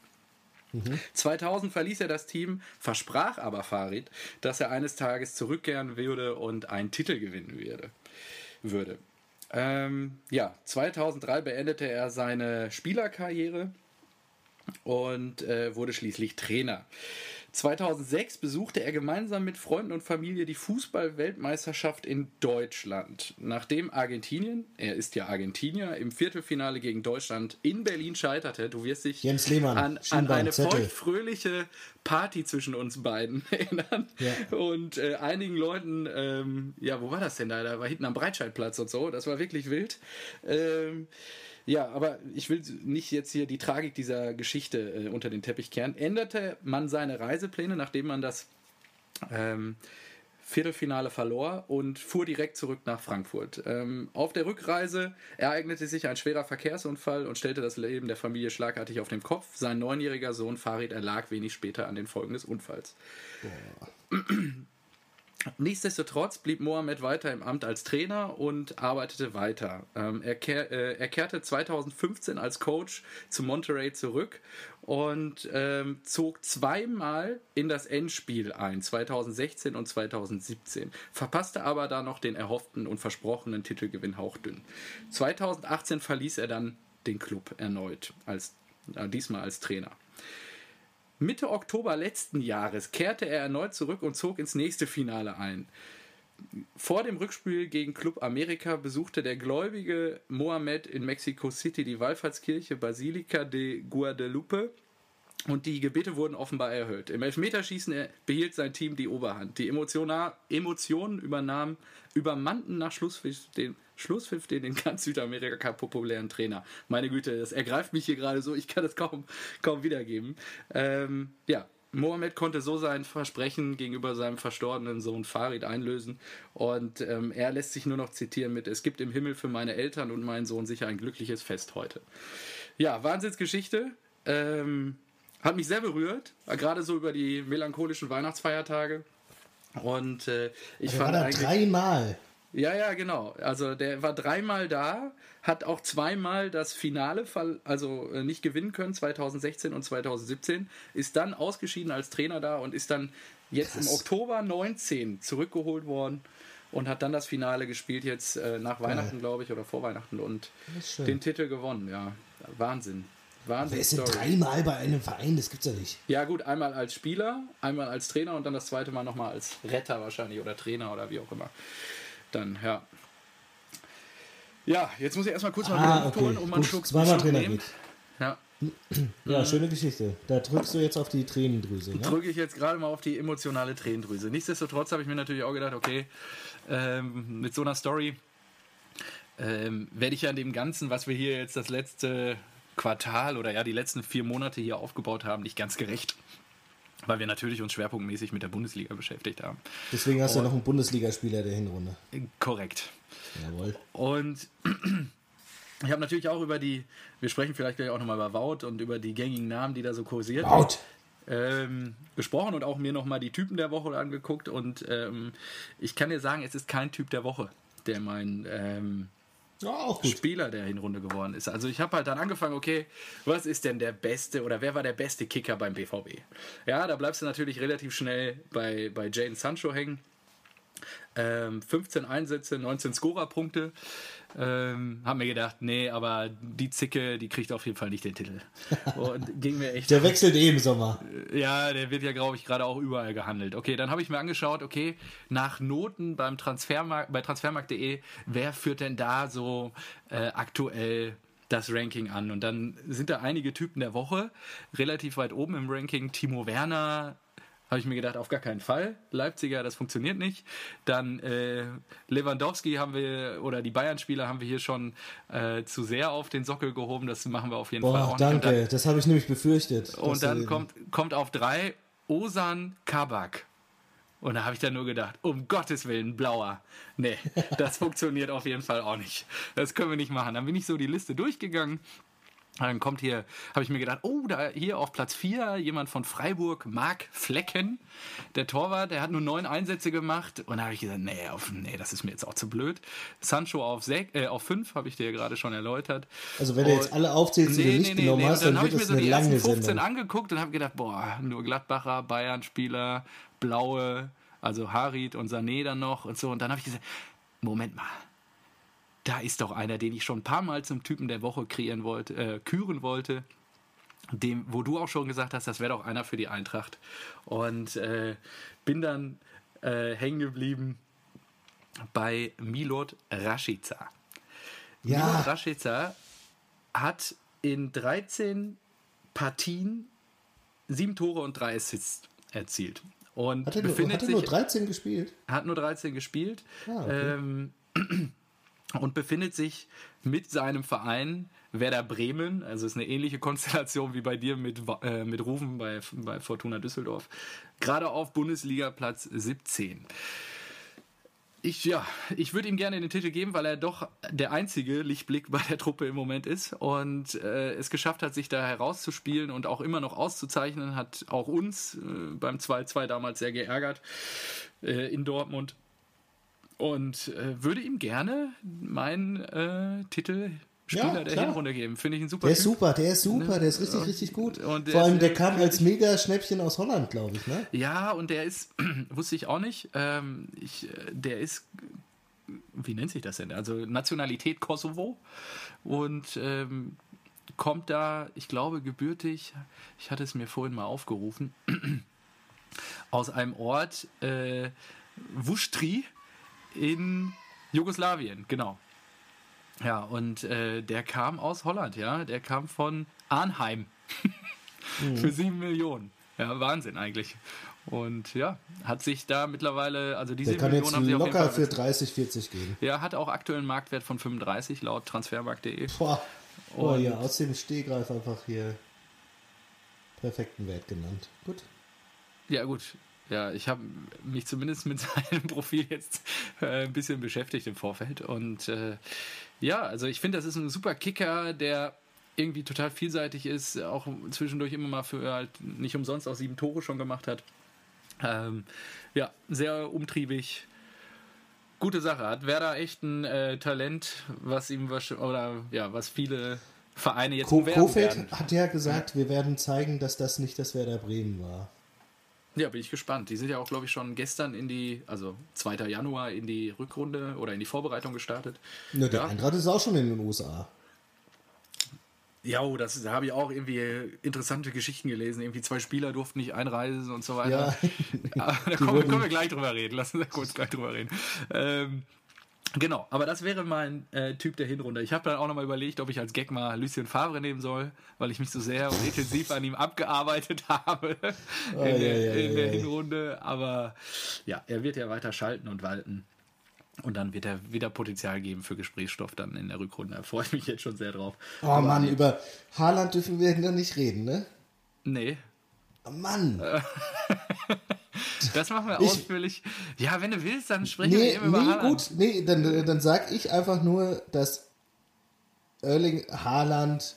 Mhm. 2000 verließ er das Team, versprach aber Farid, dass er eines Tages zurückkehren würde und einen Titel gewinnen würde würde. Ähm, ja, 2003 beendete er seine Spielerkarriere und äh, wurde schließlich Trainer. 2006 besuchte er gemeinsam mit Freunden und Familie die Fußball-Weltmeisterschaft in Deutschland. Nachdem Argentinien, er ist ja Argentinier, im Viertelfinale gegen Deutschland in Berlin scheiterte, du wirst dich Jens Lehmann, an, an eine feuchtfröhliche Party zwischen uns beiden erinnern. Ja. Und äh, einigen Leuten, ähm, ja, wo war das denn da? Da war hinten am Breitscheidplatz und so, das war wirklich wild. Ähm, ja, aber ich will nicht jetzt hier die Tragik dieser Geschichte äh, unter den Teppich kehren. Änderte man seine Reisepläne, nachdem man das ähm, Viertelfinale verlor und fuhr direkt zurück nach Frankfurt. Ähm, auf der Rückreise ereignete sich ein schwerer Verkehrsunfall und stellte das Leben der Familie schlagartig auf den Kopf. Sein neunjähriger Sohn Farid erlag wenig später an den Folgen des Unfalls. Boah. Nichtsdestotrotz blieb Mohamed weiter im Amt als Trainer und arbeitete weiter. Ähm, er, kehr, äh, er, kehrte 2015 als Coach zu Monterey zurück und ähm, zog zweimal in das Endspiel ein, 2016 und 2017, verpasste aber da noch den erhofften und versprochenen Titelgewinn hauchdünn. 2018 verließ er dann den Club erneut, als, äh, diesmal als Trainer. Mitte Oktober letzten Jahres kehrte er erneut zurück und zog ins nächste Finale ein. Vor dem Rückspiel gegen Club America besuchte der gläubige Mohamed in Mexico City die Wallfahrtskirche Basilica de Guadalupe und die Gebete wurden offenbar erhöht. Im Elfmeterschießen behielt sein Team die Oberhand. Die Emotionen übernahmen, übermannten nach Schlusspfiff den, Schlusspfiff den in ganz Südamerika populären Trainer. Meine Güte, das ergreift mich hier gerade so, ich kann das kaum, kaum wiedergeben. Ähm, ja, Mohammed konnte so sein Versprechen gegenüber seinem verstorbenen Sohn Farid einlösen und ähm, er lässt sich nur noch zitieren mit: Es gibt im Himmel für meine Eltern und meinen Sohn sicher ein glückliches Fest heute. Ja, Wahnsinnsgeschichte. Ähm, hat mich sehr berührt, gerade so über die melancholischen Weihnachtsfeiertage. Und äh, ich also fand war da dreimal. Ja, ja, genau. Also der war dreimal da, hat auch zweimal das Finale, also äh, nicht gewinnen können, 2016 und 2017, ist dann ausgeschieden als Trainer da und ist dann jetzt Krass. im Oktober 19 zurückgeholt worden und hat dann das Finale gespielt jetzt äh, nach Weihnachten, glaube ich, oder vor Weihnachten und den Titel gewonnen. Ja, Wahnsinn. Wahnsinn. Wer ist denn dreimal bei einem Verein? Das gibt's ja nicht. Ja, gut, einmal als Spieler, einmal als Trainer und dann das zweite Mal nochmal als Retter wahrscheinlich oder Trainer oder wie auch immer. Dann, ja. Ja, jetzt muss ich erstmal kurz mal ah, okay. holen, um mal einen Schluck, zweimal Trainer nehmen. Geht. Ja. Ja, schöne Geschichte. Da drückst du jetzt auf die Tränendrüse. Ne? Drücke ich jetzt gerade mal auf die emotionale Tränendrüse. Nichtsdestotrotz habe ich mir natürlich auch gedacht, okay, ähm, mit so einer Story ähm, werde ich ja dem Ganzen, was wir hier jetzt das letzte Quartal oder ja die letzten vier Monate hier aufgebaut haben, nicht ganz gerecht. Weil wir natürlich uns schwerpunktmäßig mit der Bundesliga beschäftigt haben. Deswegen hast du ja noch einen Bundesligaspieler der Hinrunde. Korrekt. Jawohl. Und ich habe natürlich auch über die, wir sprechen vielleicht gleich auch nochmal über Wout und über die gängigen Namen, die da so kursieren. Wout! Ähm, gesprochen und auch mir nochmal die Typen der Woche angeguckt. Und ähm, ich kann dir sagen, es ist kein Typ der Woche, der mein ähm, Gut. Spieler der Hinrunde geworden ist. Also ich habe halt dann angefangen, okay, was ist denn der beste oder wer war der beste Kicker beim BVB? Ja, da bleibst du natürlich relativ schnell bei, bei Jane Sancho hängen. Ähm, 15 Einsätze, 19 Scorerpunkte. Ähm, hab mir gedacht, nee, aber die Zicke, die kriegt auf jeden Fall nicht den Titel. Und ging mir echt Der wechselt eh im Sommer. ja, der wird ja, glaube ich, gerade auch überall gehandelt. Okay, dann habe ich mir angeschaut, okay, nach Noten beim Transfermarkt, bei transfermarkt.de, wer führt denn da so äh, aktuell das Ranking an? Und dann sind da einige Typen der Woche relativ weit oben im Ranking. Timo Werner, habe ich mir gedacht, auf gar keinen Fall. Leipziger, das funktioniert nicht. Dann äh, Lewandowski haben wir, oder die Bayern-Spieler haben wir hier schon äh, zu sehr auf den Sockel gehoben. Das machen wir auf jeden Fall Boah, auch nicht. Und dann- danke. Das habe ich nämlich befürchtet. und dann kommt, kommt auf drei Osan Kabak. Und da habe ich dann nur gedacht, um Gottes Willen, blauer. Nee, das funktioniert auf jeden Fall auch nicht. Das können wir nicht machen. Dann bin ich so die Liste durchgegangen. Dann kommt hier, habe ich mir gedacht, oh, da hier auf Platz 4 jemand von Freiburg, Marc Flecken, der Torwart, der hat nur neun Einsätze gemacht. Und da habe ich gesagt, nee, auf, nee, das ist mir jetzt auch zu blöd. Sancho auf, sech, äh, auf 5, habe ich dir ja gerade schon erläutert. Also wenn du jetzt alle aufzählst, die du nicht genommen hast, Und dann habe ich mir so die ersten lange 15 Sendung. angeguckt und habe gedacht, boah, nur Gladbacher, Bayern-Spieler, Blaue, also Harit und Sané dann noch und so. Und dann habe ich gesagt, Moment mal, da ist doch einer, den ich schon ein paar Mal zum Typen der Woche kreieren wollte, äh, küren wollte. Dem, wo du auch schon gesagt hast, das wäre doch einer für die Eintracht. Und äh, bin dann äh, hängen geblieben bei Milot Rashica. Milot Ja, Rashica hat in 13 Partien sieben Tore und drei Assists erzielt. Und hat er, nur, befindet hat er nur 13 gespielt? hat nur 13 gespielt Ah, okay. ähm, und befindet sich mit seinem Verein Werder Bremen, also ist eine ähnliche Konstellation wie bei dir mit, äh, mit Rufen bei, bei Fortuna Düsseldorf, gerade auf Bundesliga Platz 17. Ich, ja, ich würde ihm gerne den Titel geben, weil er doch der einzige Lichtblick bei der Truppe im Moment ist. Und äh, es geschafft hat, sich da herauszuspielen und auch immer noch auszuzeichnen, hat auch uns äh, beim 2-2 damals sehr geärgert äh, in Dortmund und äh, würde ihm gerne meinen äh, Titel Spieler Ja, der klar. Hinrunde geben. Finde ich ein super Der ist Typ. super, der ist super, der ist richtig, Und- richtig gut. Vor allem, der kam als Mega-Schnäppchen aus Holland, glaube ich, ne? Ja, und der ist, wusste ich auch nicht, ähm, ich, äh, der ist, wie nennt sich das denn? Also Nationalität Kosovo und ähm, kommt da, ich glaube, gebürtig, ich hatte es mir vorhin mal aufgerufen, aus einem Ort, äh, Vuštri in Jugoslawien, genau. Ja, und äh, der kam aus Holland, ja, der kam von Arnheim für sieben Millionen. Ja, Wahnsinn eigentlich. Und ja, hat sich da mittlerweile, also die Der sieben kann Millionen jetzt haben sie auf jeden locker Fall. für 30, 40 gehen. ja, hat auch aktuell einen Marktwert von 35 laut transfermarkt.de. Boah. Oh ja, aus dem Stehgreif einfach hier perfekten Wert genannt. Gut. Ja, gut. Ja, ich habe mich zumindest mit seinem Profil jetzt äh, ein bisschen beschäftigt im Vorfeld. Und äh, ja, also ich finde, das ist ein super Kicker, der irgendwie total vielseitig ist, auch zwischendurch immer mal für halt nicht umsonst auch sieben Tore schon gemacht hat. Ähm, ja, sehr umtriebig. Gute Sache. Hat Werder echt ein äh, Talent, was ihm oder ja, was viele Vereine jetzt Kofeld werden. hat ja gesagt, wir werden zeigen, dass das nicht das Werder Bremen war. Ja, bin ich gespannt. Die sind ja auch, glaube ich, schon gestern in die, also 2. Januar in die Rückrunde oder in die Vorbereitung gestartet. Ne, der Ja. Eintracht ist auch schon in den USA. Ja, oh, das, da habe ich auch irgendwie interessante Geschichten gelesen. Irgendwie zwei Spieler durften nicht einreisen und so weiter. Ja, Aber da kommen, können wir gleich drüber reden. Lass uns da kurz gleich drüber reden. Ähm, genau, aber das wäre mein äh, Typ der Hinrunde. Ich habe dann auch nochmal überlegt, ob ich als Gag mal Lucien Favre nehmen soll, weil ich mich so sehr und intensiv an ihm abgearbeitet habe in, Ei, der, ei, ei, in der ei. Hinrunde. Aber ja, er wird ja weiter schalten und walten. Und dann wird er wieder Potenzial geben für Gesprächsstoff dann in der Rückrunde. Da freue ich mich jetzt schon sehr drauf. Oh Aber Mann, über Haaland dürfen wir noch nicht reden, ne? Nee. Oh Mann. das machen wir ich, ausführlich. Ja, wenn du willst, dann sprechen nee, wir eben über nee, Haaland. gut, nee, dann, dann sag ich einfach nur, dass Erling Haaland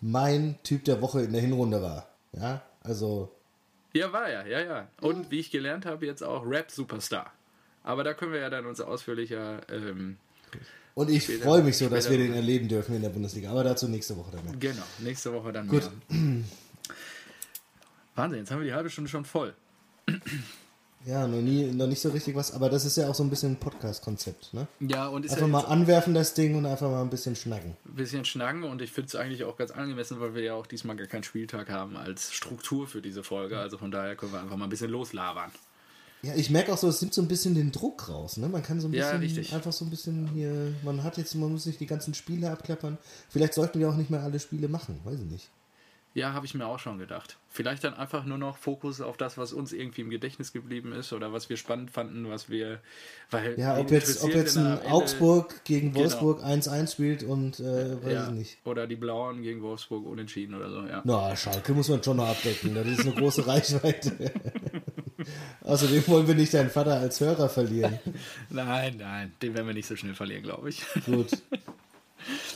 mein Typ der Woche in der Hinrunde war. Ja, also. Ja, war er, ja, ja. Und wie ich gelernt habe, jetzt auch Rap-Superstar. Aber da können wir ja dann uns ausführlicher. Ähm, und ich freue mich so, dass wir den erleben dürfen in der Bundesliga. Aber dazu nächste Woche dann mehr. Genau, nächste Woche dann Gut. mehr. Wahnsinn, jetzt haben wir die halbe Stunde schon voll. Ja, noch, nie, noch nicht so richtig was, aber das ist ja auch so ein bisschen ein Podcast-Konzept, ne? Ja, und ist Einfach ja mal anwerfen das Ding und einfach mal ein bisschen schnacken. Ein bisschen schnacken und ich finde es eigentlich auch ganz angemessen, weil wir ja auch diesmal gar keinen Spieltag haben als Struktur für diese Folge. Also von daher können wir einfach mal ein bisschen loslabern. Ja, ich merke auch so, es nimmt so ein bisschen den Druck raus, ne? Man kann so ein bisschen, ja, einfach so ein bisschen hier, man hat jetzt, man muss sich die ganzen Spiele abklappern. Vielleicht sollten wir auch nicht mehr alle Spiele machen, weiß ich nicht. Ja, habe ich mir auch schon gedacht. Vielleicht dann einfach nur noch Fokus auf das, was uns irgendwie im Gedächtnis geblieben ist oder was wir spannend fanden, was wir. Weil ja, ob jetzt, ob jetzt ein Augsburg gegen genau. Wolfsburg 1-1 genau. spielt und äh, weiß ja. ich nicht. Oder die Blauen gegen Wolfsburg unentschieden oder so, ja. Na, Schalke muss man schon noch abdecken. Das ist eine große Reichweite. Außerdem wollen wir nicht deinen Vater als Hörer verlieren. nein, nein, den werden wir nicht so schnell verlieren, glaube ich. Gut.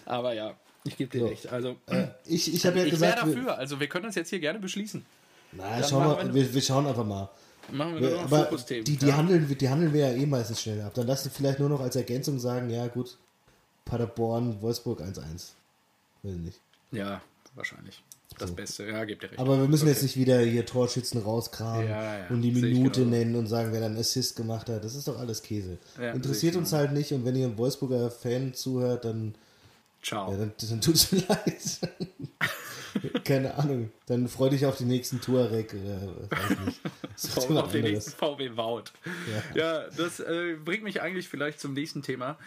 Aber ja, ich gebe dir so. recht. Also, äh, ich ich habe ja ich gesagt. Ich wäre dafür. Also, wir können das jetzt hier gerne beschließen. Na, schauen wir, wir, wir, schauen einfach mal. Machen wir nur noch Aber Fokusthemen. Die, die, ja. handeln, die handeln wir ja eh meistens schnell ab. Dann lass du vielleicht nur noch als Ergänzung sagen: Ja, gut, Paderborn, Wolfsburg 1-1. Will nicht. Ja, wahrscheinlich. Das so. Beste, ja, gibt dir recht. Aber wir müssen okay. jetzt nicht wieder hier Torschützen rauskramen ja, ja. und die Minute nennen und sagen, wer dann Assist gemacht hat. Das ist doch alles Käse. Ja, Interessiert uns halt nicht und wenn ihr ein Wolfsburger Fan zuhört, dann Ciao. Ja, dann, dann tut es mir leid. Keine Ahnung. Dann freu dich auf die nächsten Touareg. Oder, weiß nicht. auf den nächsten VW Wout. Ja, ja das äh, bringt mich eigentlich vielleicht zum nächsten Thema.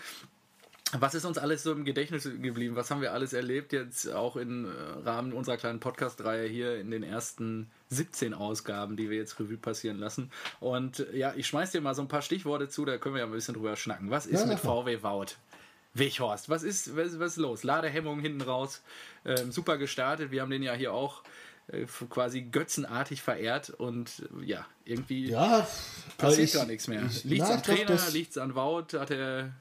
Was ist uns alles so im Gedächtnis geblieben? Was haben wir alles erlebt jetzt auch im äh, Rahmen unserer kleinen Podcast-Reihe hier in den ersten 17 Ausgaben, die wir jetzt Revue passieren lassen? Und ja, ich schmeiß dir mal so ein paar Stichworte zu, da können wir ja ein bisschen drüber schnacken. Was ist ja, mit VW Wout? Weghorst, was ist, was, was ist los? Ladehemmung hinten raus, ähm, super gestartet. Wir haben den ja hier auch äh, quasi götzenartig verehrt und äh, ja, irgendwie ja, passiert gar nichts mehr. Liegt es am Trainer, liegt es an Wout, hat er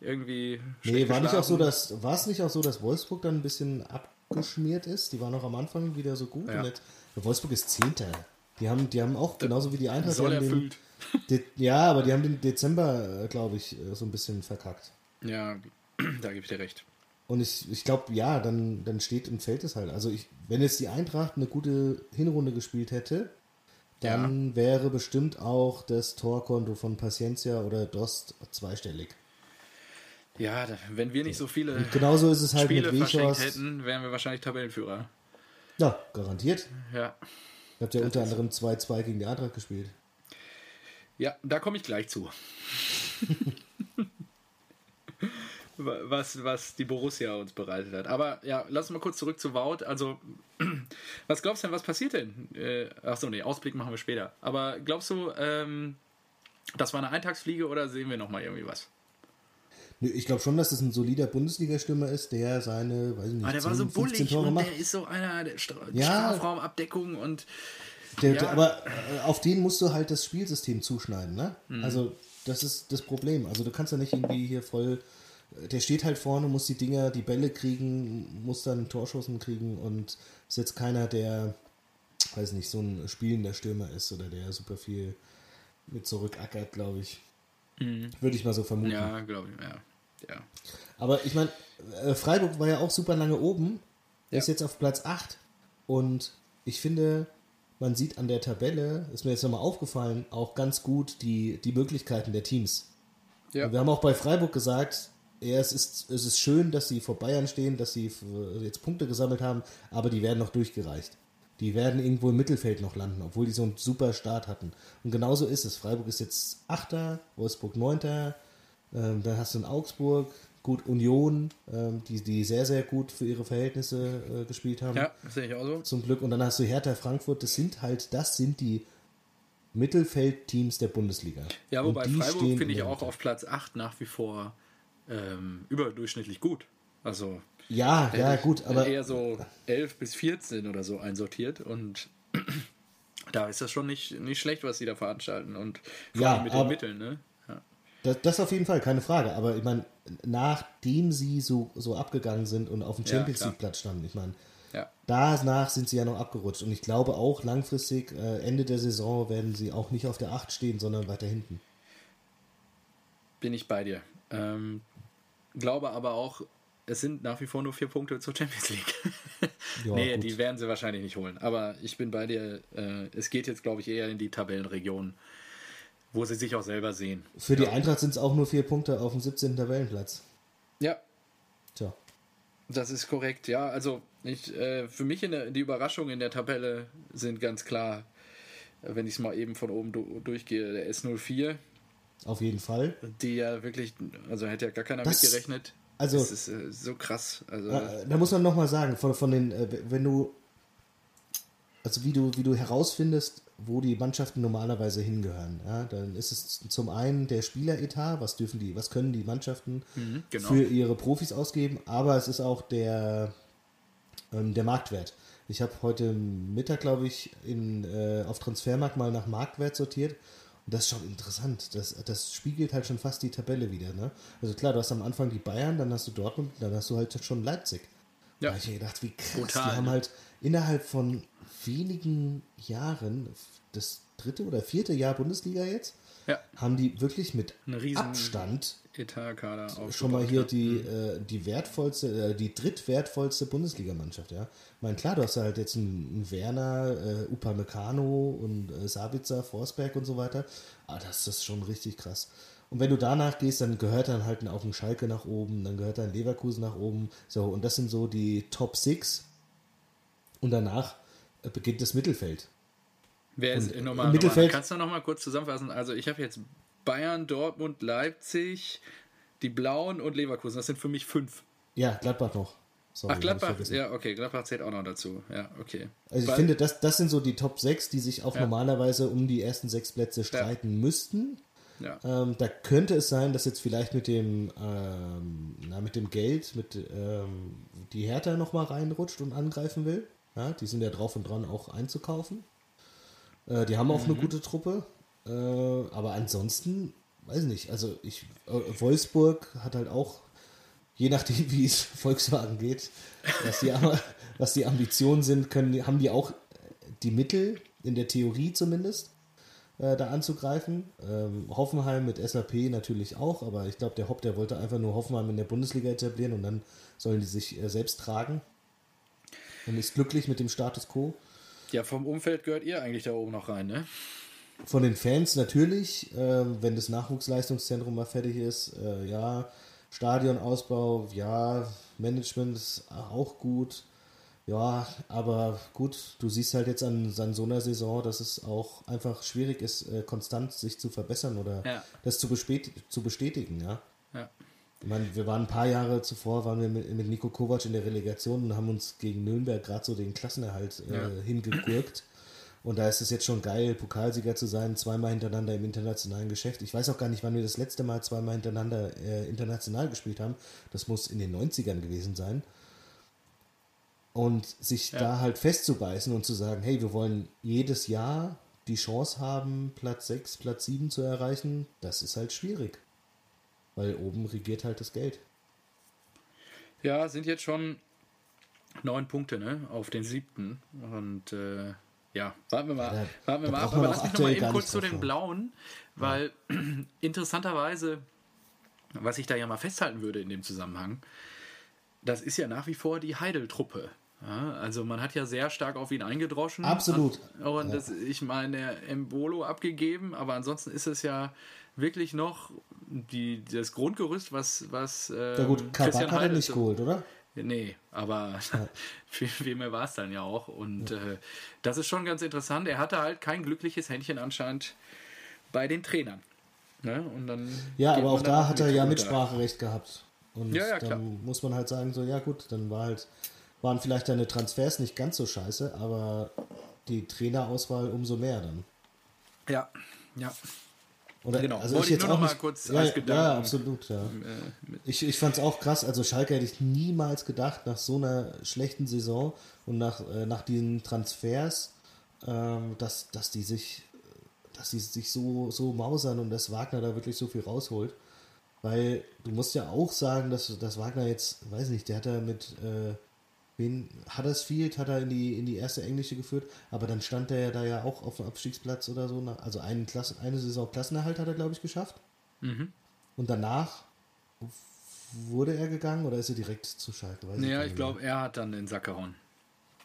irgendwie. Nee, war nicht auch so, dass war es nicht auch so, dass Wolfsburg dann ein bisschen abgeschmiert ist? Die waren noch am Anfang wieder so gut. Ja. Und Wolfsburg ist Zehnter. Die haben, die haben auch genauso wie die Eintracht. Soll erfüllt. Den, ja, aber die haben den Dezember, äh, glaube ich, so ein bisschen verkackt. Ja, da gebe ich dir recht. Und ich, ich glaube, ja, dann, dann steht und fällt es halt. Also ich, wenn jetzt die Eintracht eine gute Hinrunde gespielt hätte, dann ja. wäre bestimmt auch das Torkonto von Paciencia oder Dost zweistellig. Ja, wenn wir nicht so viele und genauso ist es halt Spiele mit verschenkt hätten, wären wir wahrscheinlich Tabellenführer. Ja, garantiert. Ja. Ihr habt ja unter anderem 2-2 gegen die Eintracht gespielt. Ja, da komme ich gleich zu. was, was die Borussia uns bereitet hat. Aber ja, lass uns mal kurz zurück zu Wout. Also, was glaubst du denn, was passiert denn? Äh, achso, nee, Ausblick machen wir später. Aber glaubst du, ähm, das war eine Eintagsfliege oder sehen wir nochmal irgendwie was? Ich glaube schon, dass das ein solider Bundesliga-Stürmer ist, der seine, weiß ich nicht, Aber der 10, war so bullig Tore und macht. der ist so einer der Stra ja, Strafraumabdeckung und. Der, ja. der, aber äh, auf den musst du halt das Spielsystem zuschneiden, ne? Mhm. Also, das ist das Problem. Also, du kannst ja nicht irgendwie hier voll der steht halt vorne, muss die Dinger, die Bälle kriegen, muss dann Torschussen kriegen und ist jetzt keiner, der, weiß nicht, so ein spielender Stürmer ist oder der super viel mit zurückackert, glaube ich. Mhm. Würde ich mal so vermuten. Ja, glaube ich, ja. ja. Aber ich meine, äh, Freiburg war ja auch super lange oben. Er ja. ist jetzt auf Platz 8 und ich finde, man sieht an der Tabelle, ist mir jetzt nochmal aufgefallen, auch ganz gut die, die Möglichkeiten der Teams. Ja. wir haben auch bei Freiburg gesagt, ja, es ist, es ist schön, dass sie vor Bayern stehen, dass sie jetzt Punkte gesammelt haben, aber die werden noch durchgereicht. Die werden irgendwo im Mittelfeld noch landen, obwohl die so einen super Start hatten. Und genauso ist es. Freiburg ist jetzt Achter, Wolfsburg Neunter, ähm, dann hast du in Augsburg, gut Union, ähm, die, die sehr, sehr gut für ihre Verhältnisse äh, gespielt haben. Ja, das sehe ich auch so. Zum Glück. Und dann hast du Hertha Frankfurt, das sind halt, das sind die Mittelfeldteams der Bundesliga. Ja, wobei Freiburg finde ich auch auf Platz 8 nach wie vor ähm, überdurchschnittlich gut. Also ja, ja, gut, aber eher so 11 bis 14 oder so einsortiert und da ist das schon nicht, nicht schlecht, was sie da veranstalten und vor ja, mit den Mitteln, ne? Ja. Das, das auf jeden Fall, keine Frage. Aber ich meine, nachdem sie so, so abgegangen sind und auf dem Champions League Platz standen, ich meine, ja. Danach sind sie ja noch abgerutscht. Und ich glaube auch langfristig, äh, Ende der Saison, werden sie auch nicht auf der 8 stehen, sondern weiter hinten. Bin ich bei dir. Ähm, glaube aber auch, es sind nach wie vor nur vier Punkte zur Champions League. ja, nee, gut. die werden sie wahrscheinlich nicht holen. Aber ich bin bei dir. Äh, es geht jetzt, glaube ich, eher in die Tabellenregion, wo sie sich auch selber sehen. Für die Eintracht sind es auch nur vier Punkte auf dem 17. Tabellenplatz. Ja. Tja. Das ist korrekt, ja. Also ich, äh, für mich in der, die Überraschungen in der Tabelle sind ganz klar, wenn ich es mal eben von oben du, durchgehe, der S04. Auf jeden Fall. Die ja wirklich, also hätte ja gar keiner das, mitgerechnet. Also, das ist äh, so krass. Also, äh, da muss man nochmal sagen, von, von den, äh, wenn du, also wie du, wie du herausfindest, wo die Mannschaften normalerweise hingehören. Ja, dann ist es zum einen der Spieleretat, was dürfen die, was können die Mannschaften mhm, genau. für ihre Profis ausgeben, aber es ist auch der, ähm, der Marktwert. Ich habe heute Mittag, glaube ich, in, äh, auf Transfermarkt mal nach Marktwert sortiert. Und das ist schon interessant. Das, das spiegelt halt schon fast die Tabelle wieder. Ne? Also klar, du hast am Anfang die Bayern, dann hast du Dortmund, dann hast du halt schon Leipzig. Ja. Da habe ich mir gedacht, wie krass. Total, die haben ne? halt innerhalb von wenigen Jahren, das dritte oder vierte Jahr Bundesliga jetzt, ja. haben die wirklich mit Abstand schon mal hier die, mhm. äh, die wertvollste, äh, die drittwertvollste Bundesligamannschaft, ja. Ich meine, klar, du hast halt jetzt einen, einen Werner, äh, Upamecano und äh, Sabitzer, Forsberg und so weiter, aber das ist schon richtig krass. Und wenn du danach gehst, dann gehört dann halt auch ein Schalke nach oben, dann gehört dann Leverkusen nach oben, so, und das sind so die Top Six und danach äh, beginnt das Mittelfeld. Wer ist und nochmal, Mittelfeld? Nochmal, kannst du noch mal kurz zusammenfassen? Also ich habe jetzt Bayern, Dortmund, Leipzig, die Blauen und Leverkusen. Das sind für mich fünf. Ja, Gladbach noch. Sorry, Ach, Gladbach, ja, okay, Gladbach zählt auch noch dazu. Ja, okay. Also ich Weil, finde, das, das sind so die Top 6, die sich auch ja. normalerweise um die ersten sechs Plätze streiten ja. müssten. Ja. Ähm, da könnte es sein, dass jetzt vielleicht mit dem, ähm, na, mit dem Geld, mit ähm, die Hertha nochmal reinrutscht und angreifen will. Ja, die sind ja drauf und dran, auch einzukaufen. Äh, die haben auch mhm. eine gute Truppe. Äh, aber ansonsten, weiß nicht, also ich, äh, Wolfsburg hat halt auch, je nachdem wie es Volkswagen geht, was die, was die Ambitionen sind, können, haben die auch die Mittel, in der Theorie zumindest, äh, da anzugreifen. Ähm, Hoffenheim mit SAP natürlich auch, aber ich glaube, der Hopp, der wollte einfach nur Hoffenheim in der Bundesliga etablieren und dann sollen die sich äh, selbst tragen und ist glücklich mit dem Status quo. Ja, vom Umfeld gehört ihr eigentlich da oben noch rein, ne? Von den Fans natürlich, äh, wenn das Nachwuchsleistungszentrum mal fertig ist, äh, ja, Stadionausbau, ja, Management ist auch gut, ja, aber gut, du siehst halt jetzt an, an so einer Saison, dass es auch einfach schwierig ist, äh, konstant sich zu verbessern oder ja. das zu, zu bestätigen, ja. Ja. Ich meine, wir waren ein paar Jahre zuvor, waren wir mit, mit Nico Kovac in der Relegation und haben uns gegen Nürnberg gerade so den Klassenerhalt äh, ja. hingegurkt. Und da ist es jetzt schon geil, Pokalsieger zu sein, zweimal hintereinander im internationalen Geschäft. Ich weiß auch gar nicht, wann wir das letzte Mal zweimal hintereinander äh, international gespielt haben. Das muss in den 90ern gewesen sein. Und sich ja. da halt festzubeißen und zu sagen, hey, wir wollen jedes Jahr die Chance haben, Platz 6, Platz 7 zu erreichen, das ist halt schwierig. Weil oben regiert halt das Geld. Ja, sind jetzt schon neun Punkte ne, auf den siebten. Und äh, ja, warten wir mal, ja, warten wir mal ab. Aber lass mich noch mal eben kurz zu den Blauen, weil ja. interessanterweise, was ich da ja mal festhalten würde in dem Zusammenhang, das ist ja nach wie vor die Heidel-Truppe. Ja, also man hat ja sehr stark auf ihn eingedroschen. Absolut. Und das, ich meine, Embolo abgegeben, aber ansonsten ist es ja wirklich noch die, das Grundgerüst, was. was äh, ja gut, Kabak hat er nicht geholt, oder? Nee, aber ja. viel, viel mehr war es dann ja auch. Und ja. äh, das ist schon ganz interessant. Er hatte halt kein glückliches Händchen anscheinend bei den Trainern. Ne? Und dann ja, aber auch da hat er ja Mitspracherecht gehabt. Und ja, ja, dann klar. muss man halt sagen, so, ja gut, dann war halt, waren vielleicht deine Transfers nicht ganz so scheiße, aber die Trainerauswahl umso mehr dann. Ja, ja. Oder, Genau, also wollte ich ich jetzt nur noch mal kurz ja, als ja, Gedanken, ja, absolut, ja. Äh, mit- Ich, ich fand es auch krass. Also Schalke hätte ich niemals gedacht, nach so einer schlechten Saison und nach, äh, nach diesen Transfers, ähm, dass, dass die sich, dass die sich so, so mausern und dass Wagner da wirklich so viel rausholt. Weil du musst ja auch sagen, dass, dass Wagner jetzt, weiß nicht, der hat ja mit äh, wen Huddersfield hat er in die, in die erste englische geführt, aber dann stand er ja da ja auch auf dem Abstiegsplatz oder so. Also einen Klasse, eine Saison Klassenerhalt hat er, glaube ich, geschafft. Mhm. Und danach wurde er gegangen oder ist er direkt zu Schalke? Weiß Ja, gar ich nicht glaube, er hat dann den Sack gehauen.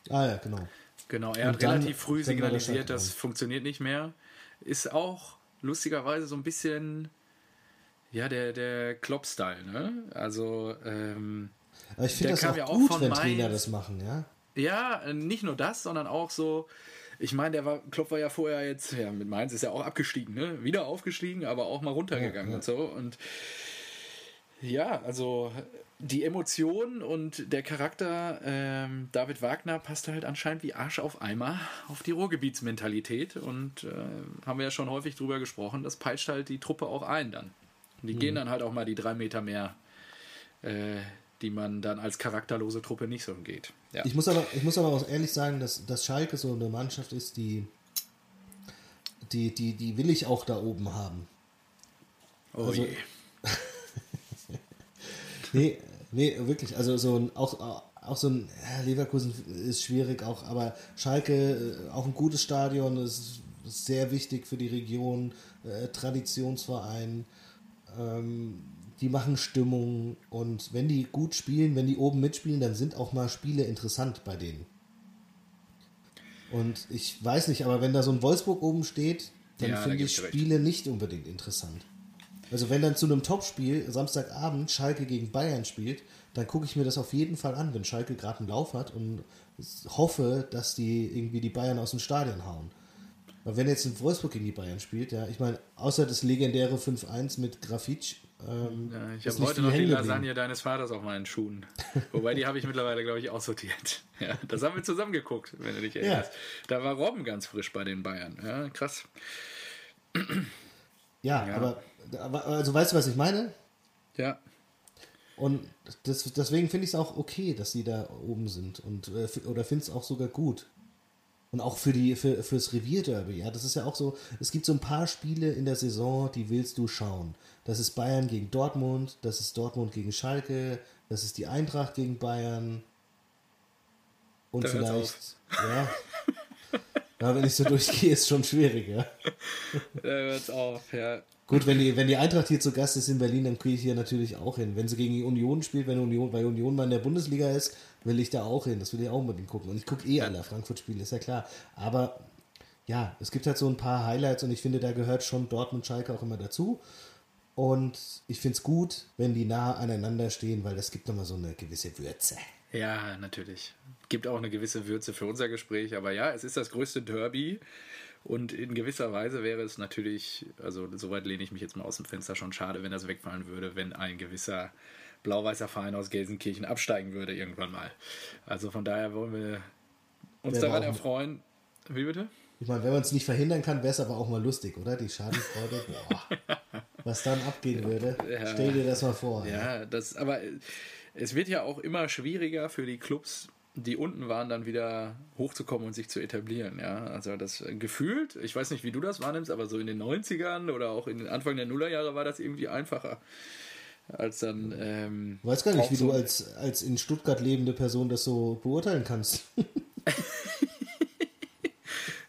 Ah ja, genau. Genau, er Und hat relativ früh signalisiert, das funktioniert nicht mehr. Ist auch lustigerweise so ein bisschen, ja, der, der Klopp-Style, ne? Also, ähm, Aber ich finde das auch ja auch gut, von wenn Mainz. Trainer das machen, ja. ja, äh, nicht nur das, sondern auch so, ich meine, der war, Klopp war ja vorher jetzt, ja, mit Mainz ist er auch abgestiegen, ne? Wieder aufgestiegen, aber auch mal runtergegangen Ja, ja. und so. Und ja, also die Emotionen und der Charakter ähm, David Wagner passt halt anscheinend wie Arsch auf Eimer auf die Ruhrgebietsmentalität und äh, haben wir ja schon häufig drüber gesprochen, das peitscht halt die Truppe auch ein dann. Und die gehen dann halt auch mal die drei Meter mehr, äh, die man dann als charakterlose Truppe nicht so geht. Ja. Ich muss aber, ich muss aber auch ehrlich sagen, dass, dass Schalke so eine Mannschaft ist, die, die, die, die will ich auch da oben haben. oh also- je. Nee, nee, wirklich. Also so ein, auch, auch so ein Leverkusen ist schwierig, auch, aber Schalke, äh, auch ein gutes Stadion, ist sehr wichtig für die Region, äh, Traditionsverein. Ähm, die machen Stimmung und wenn die gut spielen, wenn die oben mitspielen, dann sind auch mal Spiele interessant bei denen. Und ich weiß nicht, aber wenn da so ein Wolfsburg oben steht, dann Ja, finde ich dir recht. Spiele nicht unbedingt interessant. Also wenn dann zu einem Topspiel Samstagabend Schalke gegen Bayern spielt, dann gucke ich mir das auf jeden Fall an, wenn Schalke gerade einen Lauf hat und hoffe, dass die irgendwie die Bayern aus dem Stadion hauen. Weil wenn jetzt in Wolfsburg gegen die Bayern spielt, ja, ich meine, außer das legendäre 5-1 mit Grafitsch, ähm, Ja, ich habe heute noch die. Lasagne deines Vaters auf meinen Schuhen. Wobei die habe ich mittlerweile, glaube ich, aussortiert. Ja, das haben wir zusammen geguckt, wenn du dich erinnerst. Da war Robben ganz frisch bei den Bayern. Ja, krass. Ja, Ja. Aber, aber, also weißt du, was ich meine? Ja, Und das, deswegen finde ich es auch okay, dass sie da oben sind. Und, äh, oder finde es auch sogar gut. Und auch für die, für, fürs Revierderby, ja. Das ist ja auch so, es gibt so ein paar Spiele in der Saison, die willst du schauen. Das ist Bayern gegen Dortmund, das ist Dortmund gegen Schalke, das ist die Eintracht gegen Bayern. Und Da vielleicht, ja. Ja, wenn ich so durchgehe, ist schon schwierig, ja. da hört's auf. Ja. Gut, wenn die, wenn die Eintracht hier zu Gast ist in Berlin, dann kriege ich hier natürlich auch hin. Wenn sie gegen die Union spielt, wenn Union bei Union mal in der Bundesliga ist, will ich da auch hin. Das will ich auch unbedingt gucken. Und ich gucke eh alle Frankfurt-Spiele, ist ja klar. Aber ja, es gibt halt so ein paar Highlights und ich finde, da gehört schon Dortmund Schalke auch immer dazu. Und ich finde es gut, wenn die nah aneinander stehen, weil das gibt nochmal so eine gewisse Würze. ja, natürlich. Gibt auch eine gewisse Würze für unser Gespräch. Aber ja, es ist das größte Derby. Und in gewisser Weise wäre es natürlich, also soweit lehne ich mich jetzt mal aus dem Fenster schon schade, wenn das wegfallen würde, wenn ein gewisser blau-weißer Verein aus Gelsenkirchen absteigen würde irgendwann mal. Also von daher wollen wir uns Wäre daran erfreuen. Wie bitte? Ich meine, wenn man es nicht verhindern kann, wäre es aber auch mal lustig, oder? Die Schadenfreude. Boah. Was dann abgehen würde. Ja. Stell dir das mal vor. Ja, das, aber äh, es wird ja auch immer schwieriger für die Clubs, die unten waren, dann wieder hochzukommen und sich zu etablieren. Ja, also das äh, gefühlt, ich weiß nicht, wie du das wahrnimmst, aber so in den 90ern oder auch in den Anfang der Nullerjahre war das irgendwie einfacher. Als dann. Ähm, Ich weiß gar nicht, wie so- du als, als in Stuttgart lebende Person das so beurteilen kannst.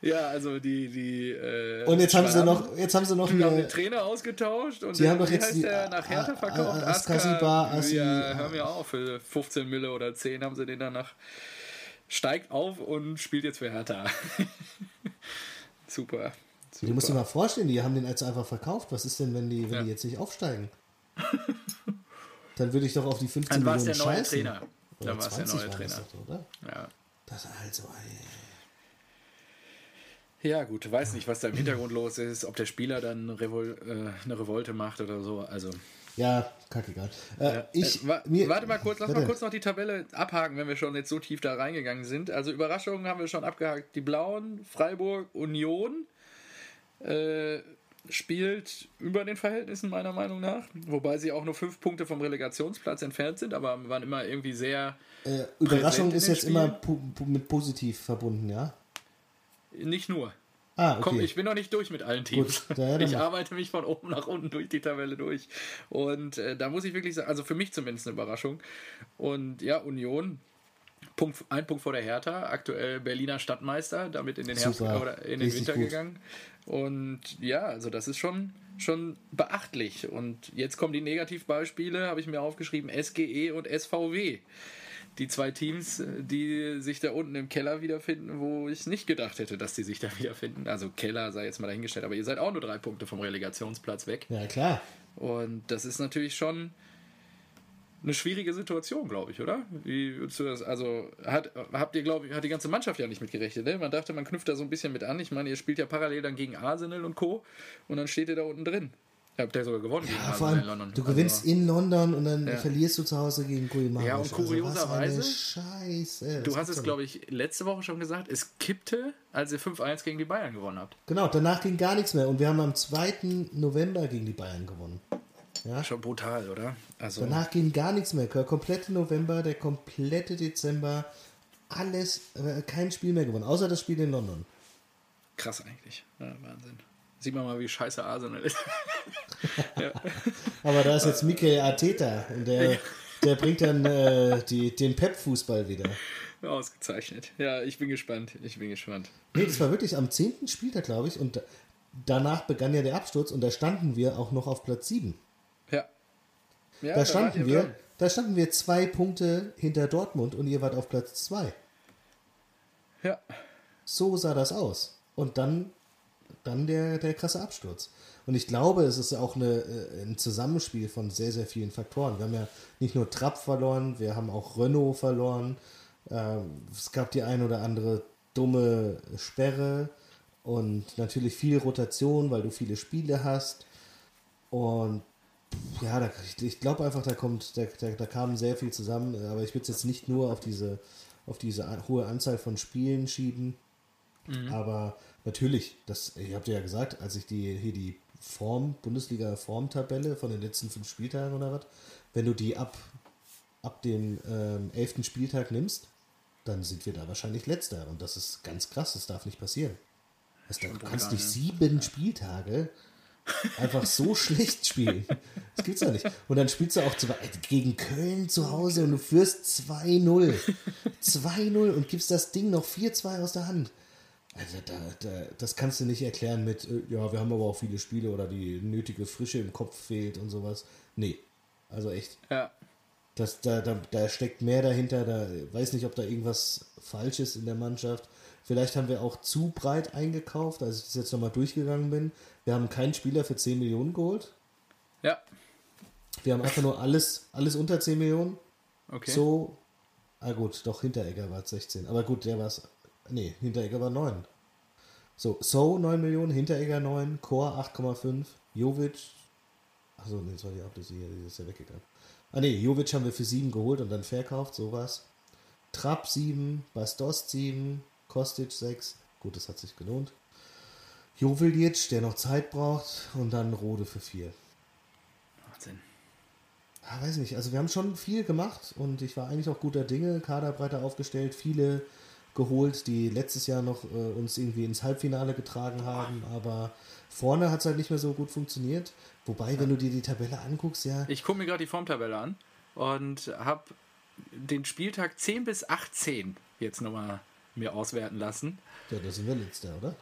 Ja, also die. die äh, Und jetzt haben sie noch, jetzt haben sie noch Die haben den hier, Trainer ausgetauscht und Die haben doch jetzt heißt die der nach Hertha verkauft? A- Askasibar, Asi- ja, hör mir auf, für 15 Mille oder 10 haben sie den danach steigt auf und spielt jetzt für Hertha. super. super. du musst dir mal vorstellen, die haben den jetzt einfach verkauft. Was ist denn, wenn die, wenn Ja. die jetzt nicht aufsteigen? Dann würde ich doch auf die 15 Dann war es Millionen der neue scheißen. Trainer. Oder Dann war es der 20 neue war das Trainer. doch, oder? Ja. Das also, ey. Ja, gut, weiß nicht, was da im Hintergrund los ist, ob der Spieler dann Revol äh, eine Revolte macht oder so. Also, Ja, kackegal. Äh, Ja. ich, Äh, wa mir, warte mal kurz, lass mal Warte. kurz noch die Tabelle abhaken, wenn wir schon jetzt so tief da reingegangen sind. Also Überraschungen haben wir schon abgehakt. Die Blauen, Freiburg, Union. äh, spielt über den Verhältnissen meiner Meinung nach, wobei sie auch nur fünf Punkte vom Relegationsplatz entfernt sind, aber waren immer irgendwie sehr. Äh, Überraschung ist jetzt Spielen. immer mit positiv verbunden, ja? Nicht nur. Ah, okay. Komm, ich bin noch nicht durch mit allen Teams. Gut, ja, ich arbeite mich von oben nach unten durch die Tabelle durch. Und äh, da muss ich wirklich sagen, also für mich zumindest eine Überraschung. Und ja, Union, Punkt, ein Punkt vor der Hertha, aktuell Berliner Stadtmeister, damit in den Herbst oder in den Winter gut. gegangen. Und ja, also das ist schon, schon beachtlich. Und jetzt kommen die Negativbeispiele, habe ich mir aufgeschrieben, SGE und SVW die zwei Teams, die sich da unten im Keller wiederfinden, wo ich nicht gedacht hätte, dass die sich da wiederfinden. Also Keller sei jetzt mal dahingestellt, aber ihr seid auch nur drei Punkte vom Relegationsplatz weg. Ja, klar. Und das ist natürlich schon eine schwierige Situation, glaube ich, oder? Wie würdest du das? Also hat, habt ihr, glaube ich, hat die ganze Mannschaft ja nicht mitgerechnet. Ne? Man dachte, man knüpft da so ein bisschen mit an. Ich meine, ihr spielt ja parallel dann gegen Arsenal und Co. Und dann steht ihr da unten drin. Habt ihr sogar gewonnen ja, gegen vor allem, in London. Du gewinnst also, in London und dann ja. verlierst du zu Hause gegen Guimaraes. Ja, und also, kurioserweise, also Scheiße. Du hast es, glaube ich, letzte Woche schon gesagt, es kippte, als ihr 5-1 gegen die Bayern gewonnen habt. Genau, danach ging gar nichts mehr und wir haben am 2. November gegen die Bayern gewonnen. Ja? Schon brutal, oder? Also danach ging gar nichts mehr. Der komplette November, der komplette Dezember, alles, äh, kein Spiel mehr gewonnen, außer das Spiel in London. Krass eigentlich. Ja, Wahnsinn. Sieht man mal, wie scheiße Arsenal ist. ja. Aber da ist jetzt Mikel Arteta und der, der bringt dann äh, die, den Pep-Fußball wieder. Ausgezeichnet. Ja, ich bin gespannt. Ich bin gespannt. Nee, das war wirklich am 10. Spieltag, glaube ich. Und danach begann ja der Absturz und da standen wir auch noch auf Platz 7. Ja. ja da, da standen wir, da standen wir zwei Punkte hinter Dortmund und ihr wart auf Platz 2. Ja. So sah das aus. Und dann dann der, der krasse Absturz. Und ich glaube, es ist auch eine, äh, ein Zusammenspiel von sehr, sehr vielen Faktoren. Wir haben ja nicht nur Trapp verloren, wir haben auch Renault verloren. Ähm, es gab die ein oder andere dumme Sperre und natürlich viel Rotation, weil du viele Spiele hast. Und ja, da, ich, ich glaube einfach, da kommt, da, da, da kam sehr viel zusammen, aber ich würde es jetzt nicht nur auf diese, auf diese hohe Anzahl von Spielen schieben. Mhm. Aber Natürlich, das, ihr habt ja gesagt, als ich die, hier die Form, Bundesliga-Formtabelle von den letzten fünf Spieltagen oder was, wenn du die ab, ab dem ähm, elften Spieltag nimmst, dann sind wir da wahrscheinlich letzter. Und das ist ganz krass, das darf nicht passieren. Das, du kannst nicht sieben ja. Spieltage einfach so schlecht spielen. Das gibt's ja nicht. Und dann spielst du auch zu, gegen Köln zu Hause und du führst 2-0. 2-0 und gibst das Ding noch 4-2 aus der Hand. Also da, da, das kannst du nicht erklären mit, äh, ja, wir haben aber auch viele Spiele oder die nötige Frische im Kopf fehlt und sowas. Nee, also echt. Ja. Das, da, da, da steckt mehr dahinter, da weiß nicht, ob da irgendwas falsch ist in der Mannschaft. Vielleicht haben wir auch zu breit eingekauft, als ich das jetzt nochmal durchgegangen bin. Wir haben keinen Spieler für 10 Millionen geholt. Ja. Wir haben einfach nur alles, alles unter 10 Millionen. Okay. So, ah gut, doch Hinteregger war es 16. Aber gut, der war es Nee, Hinteregger war 9. So, So 9 Millionen, Hinteregger 9, Chor 8,5, Jovic. Achso, nee, das war die Ablöse hier, die ist ja weggegangen. Ah nee, Jovic haben wir für 7 geholt und dann verkauft, sowas. Trapp 7, Bastost 7, Kostic 6. Gut, das hat sich gelohnt. Joveljic, der noch Zeit braucht und dann Rode für 4. Wahnsinn. Ah, weiß nicht, also wir haben schon viel gemacht und ich war eigentlich auch guter Dinge, Kader breiter aufgestellt, viele geholt, die letztes Jahr noch äh, uns irgendwie ins Halbfinale getragen haben, aber vorne hat es halt nicht mehr so gut funktioniert. Wobei, wenn du dir die Tabelle anguckst, ja. Ich gucke mir gerade die Formtabelle an und habe den Spieltag 10 bis 18 jetzt nochmal mir auswerten lassen. Ja, da sind wir letzter, oder?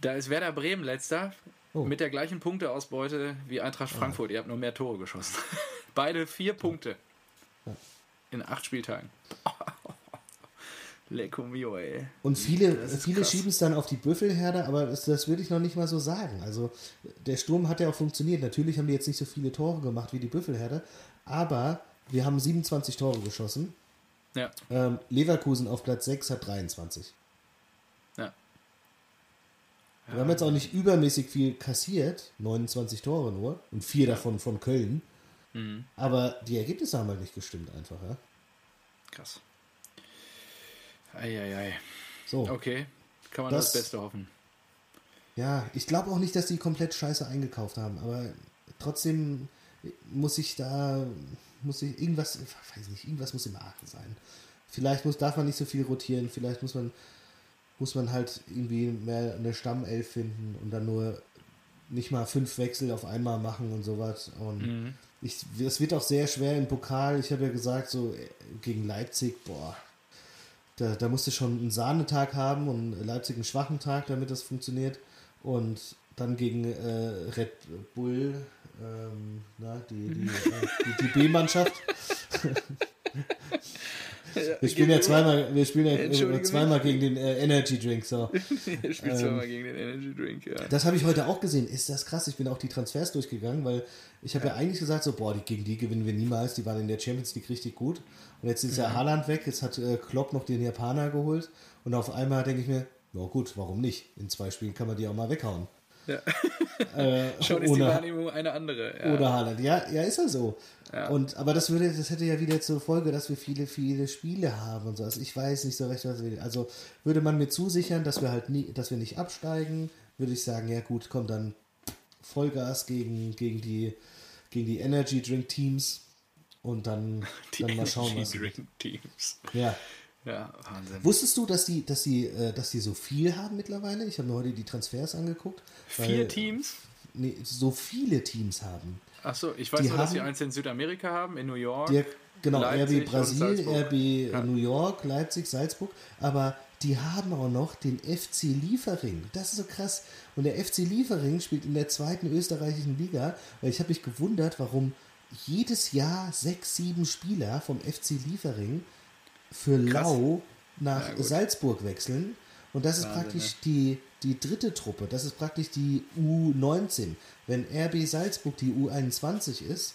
Da ist Werder Bremen letzter oh. mit der gleichen Punkteausbeute wie Eintracht ah. Frankfurt. Ah. Ihr habt nur mehr Tore geschossen. Beide vier Punkte. Ja. In acht Spieltagen. Lecco mio, ey. Und viele, viele schieben es dann auf die Büffelherde, aber das, das würde ich noch nicht mal so sagen. Also der Sturm hat ja auch funktioniert. Natürlich haben die jetzt nicht so viele Tore gemacht wie die Büffelherde, aber wir haben 27 Tore geschossen. Ja. Ähm, Leverkusen auf Platz 6 hat 23. Ja. Wir haben jetzt auch nicht übermäßig viel kassiert, 29 Tore nur und vier ja. davon von Köln. Mhm. Aber die Ergebnisse haben halt nicht gestimmt einfach, ja. Krass. Eieiei. So. Okay, kann man das, das Beste hoffen. Ja, ich glaube auch nicht, dass die komplett scheiße eingekauft haben, aber trotzdem muss ich da, muss ich irgendwas, ich weiß nicht, irgendwas muss im Argen sein. Vielleicht muss, darf man nicht so viel rotieren, vielleicht muss man, muss man halt irgendwie mehr eine Stammelf finden und dann nur nicht mal fünf Wechsel auf einmal machen und sowas. Und mhm. ich, es wird auch sehr schwer im Pokal. Ich habe ja gesagt, so äh, gegen Leipzig, boah, da, da musst du schon einen Sahnetag haben und Leipzig einen schwachen Tag, damit das funktioniert. Und dann gegen äh, Red Bull, ähm, na, die, die, äh, die, die B-Mannschaft. wir spielen ja zweimal, wir spielen ja zweimal gegen den äh, Energy Drink. So. wir spielen ähm, zweimal gegen den Energy Drink, ja. Das habe ich heute auch gesehen. Ist das krass? Ich bin auch die Transfers durchgegangen, weil ich habe ja. ja. eigentlich gesagt, so, boah, die, gegen die gewinnen wir niemals. Die waren in der Champions League richtig gut. Und jetzt ist ja, ja Haaland weg. Jetzt hat äh, Klopp noch den Japaner geholt. Und auf einmal denke ich mir, na gut, warum nicht? In zwei Spielen kann man die auch mal weghauen. Ja. Äh, Schon ist die Wahrnehmung eine andere. Ja. Oder Haaland. Ja, ja, ist ja so. Ja. Und, aber das würde, das hätte ja wieder zur Folge, dass wir viele, viele Spiele haben und so. Also ich weiß nicht so recht, was wir. Also würde man mir zusichern, dass wir halt nie, dass wir nicht absteigen, würde ich sagen, ja gut, komm dann Vollgas gegen, gegen die gegen die Energy Drink Teams und dann, die dann mal schauen, was. Drink Teams. Ja. Ja, Wahnsinn. Wusstest du, dass die, dass die, äh, dass die so viel haben mittlerweile? Ich habe mir heute die Transfers angeguckt. Vier weil, Teams? Nee, so viele Teams haben. Achso, ich weiß die nur, haben, dass sie eins in Südamerika haben, in New York. Die, genau, Leipzig RB Brasil, RB ja. New York, Leipzig, Salzburg. Aber die haben auch noch den FC Liefering. Das ist so krass. Und der FC Liefering spielt in der zweiten österreichischen Liga. Weil ich habe mich gewundert, warum jedes Jahr sechs, sieben Spieler vom FC Liefering für Krass. Lau nach ja, Salzburg wechseln. Und das ist Wahnsinn, praktisch ne? die, die dritte Truppe. Das ist praktisch die U19. Wenn RB Salzburg die U21 ist,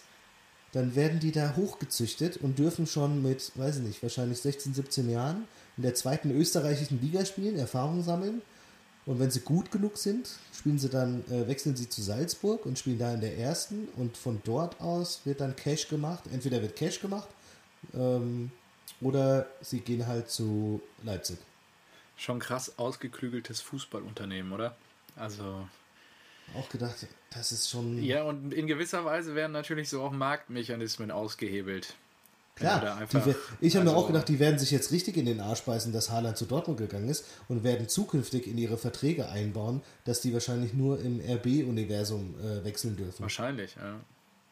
dann werden die da hochgezüchtet und dürfen schon mit, weiß ich nicht, wahrscheinlich 16, 17 Jahren in der zweiten österreichischen Liga spielen, Erfahrung sammeln. Und wenn sie gut genug sind, spielen sie dann, äh, wechseln sie zu Salzburg und spielen da in der ersten. Und von dort aus wird dann Cash gemacht. Entweder wird Cash gemacht ähm, oder sie gehen halt zu Leipzig. Schon krass ausgeklügeltes Fußballunternehmen, oder? Also. Auch gedacht, das ist schon. Ja, und in gewisser Weise werden natürlich so auch Marktmechanismen ausgehebelt. Klar, einfach, ich habe also, mir auch gedacht, die werden sich jetzt richtig in den Arsch beißen, dass Haaland zu Dortmund gegangen ist und werden zukünftig in ihre Verträge einbauen, dass die wahrscheinlich nur im RB-Universum äh, wechseln dürfen. Wahrscheinlich, ja.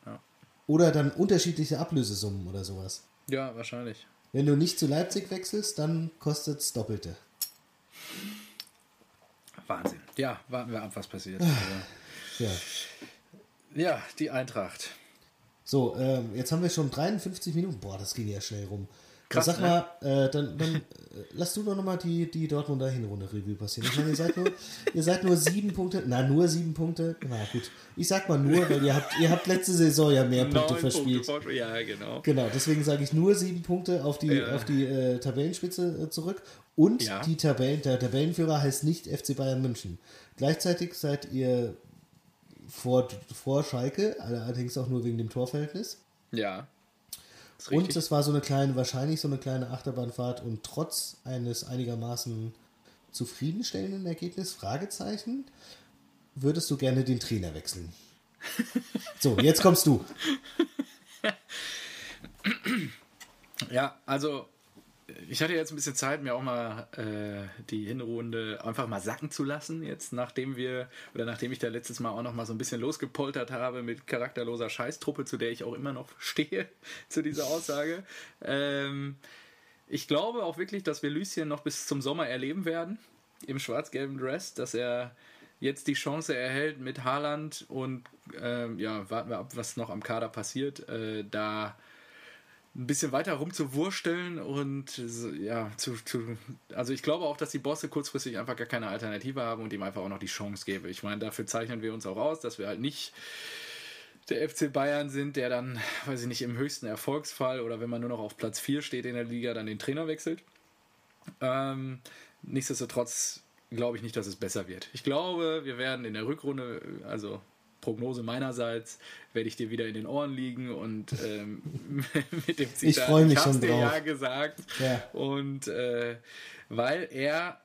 ja. Oder dann unterschiedliche Ablösesummen oder sowas. Ja, wahrscheinlich. Wenn du nicht zu Leipzig wechselst, dann kostet es Doppelte. Wahnsinn. Ja, warten wir ab, was passiert. ja. ja, die Eintracht. So, ähm, jetzt haben wir schon 53 Minuten. Boah, das ging ja schnell rum. Krass, sag ne? mal, äh, dann, dann äh, lass du doch nochmal die, die Dortmunder Hinrunde Revue passieren. Ich meine, ihr seid nur, ihr seid nur sieben Punkte, na, nur sieben Punkte. Na gut, ich sag mal nur, weil ihr habt, ihr habt letzte Saison ja mehr Punkte verspielt. Punkte, ja, genau. Genau, deswegen sage ich nur sieben Punkte auf die, ja. auf die äh, Tabellenspitze äh, zurück. Und ja. die Tabellen, der Tabellenführer heißt nicht FC Bayern München. Gleichzeitig seid ihr vor, vor Schalke, allerdings auch nur wegen dem Torverhältnis. Ja. Und es war so eine kleine, wahrscheinlich so eine kleine Achterbahnfahrt und trotz eines einigermaßen zufriedenstellenden Ergebnisses, Fragezeichen, würdest du gerne den Trainer wechseln? so, jetzt kommst du. Ja, also ich hatte jetzt ein bisschen Zeit, mir auch mal äh, die Hinrunde einfach mal sacken zu lassen, jetzt nachdem wir, oder nachdem ich da letztes Mal auch noch mal so ein bisschen losgepoltert habe mit charakterloser Scheißtruppe, zu der ich auch immer noch stehe, zu dieser Aussage. Ähm, ich glaube auch wirklich, dass wir Lucien noch bis zum Sommer erleben werden, im schwarz-gelben Dress, dass er jetzt die Chance erhält mit Haaland und ähm, ja, warten wir ab, was noch am Kader passiert, äh, da ein bisschen weiter rumzuwursteln und ja, zu, zu, also ich glaube auch, dass die Bosse kurzfristig einfach gar keine Alternative haben und ihm einfach auch noch die Chance gäbe. Ich meine, dafür zeichnen wir uns auch aus, dass wir halt nicht der FC Bayern sind, der dann, weiß ich nicht, im höchsten Erfolgsfall oder wenn man nur noch auf Platz 4 steht in der Liga, dann den Trainer wechselt. Ähm, nichtsdestotrotz glaube ich nicht, dass es besser wird. Ich glaube, wir werden in der Rückrunde, also Prognose meinerseits, werde ich dir wieder in den Ohren liegen und ähm, mit dem Zitat, ich freue mich ich schon dir drauf. ja gesagt. Ja. Und äh, weil er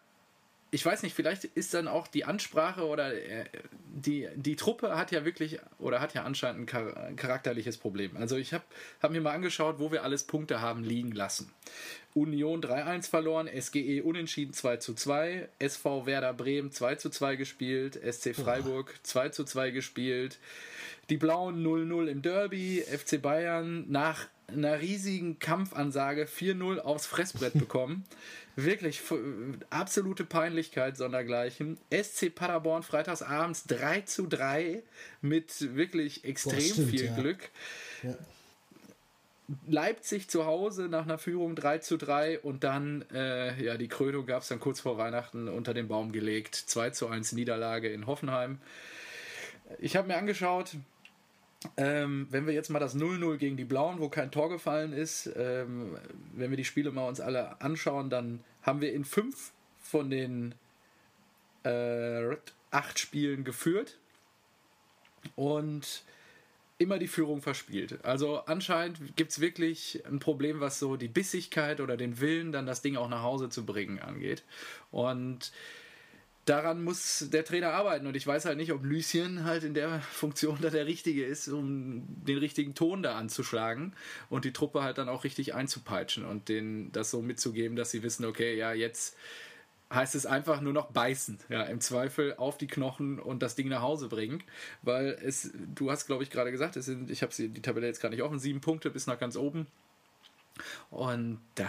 ich weiß nicht, vielleicht ist dann auch die Ansprache oder äh, die, die Truppe hat ja wirklich oder hat ja anscheinend ein charakterliches Problem. Also ich habe hab mir mal angeschaut, wo wir alles Punkte haben liegen lassen. Union 3-1 verloren, SGE unentschieden 2-2, SV Werder Bremen 2-2 gespielt, SC Freiburg 2-2 gespielt, die Blauen 0-0 im Derby, FC Bayern nach einer riesigen Kampfansage 4-0 aufs Fressbrett bekommen. Wirklich absolute Peinlichkeit sondergleichen. SC Paderborn freitags abends 3 zu 3 mit wirklich extrem Boah, stimmt, viel ja. Glück. Ja. Leipzig zu Hause nach einer Führung 3 zu 3 und dann, äh, ja, die Krönung gab es dann kurz vor Weihnachten unter den Baum gelegt. 2 zu 1 Niederlage in Hoffenheim. Ich habe mir angeschaut, ähm, wenn wir jetzt mal das 0-0 gegen die Blauen, wo kein Tor gefallen ist, ähm, wenn wir die Spiele mal uns alle anschauen, dann haben wir in fünf von den äh, acht Spielen geführt und immer die Führung verspielt. Also anscheinend gibt es wirklich ein Problem, was so die Bissigkeit oder den Willen, dann das Ding auch nach Hause zu bringen, angeht. Und daran muss der Trainer arbeiten und ich weiß halt nicht, ob Lucien halt in der Funktion da der Richtige ist, um den richtigen Ton da anzuschlagen und die Truppe halt dann auch richtig einzupeitschen und denen das so mitzugeben, dass sie wissen, okay, ja, jetzt heißt es einfach nur noch beißen, ja, im Zweifel auf die Knochen und das Ding nach Hause bringen, weil es, du hast glaube ich gerade gesagt, es sind, ich habe die Tabelle jetzt gar nicht offen, sieben Punkte bis nach ganz oben. Und da,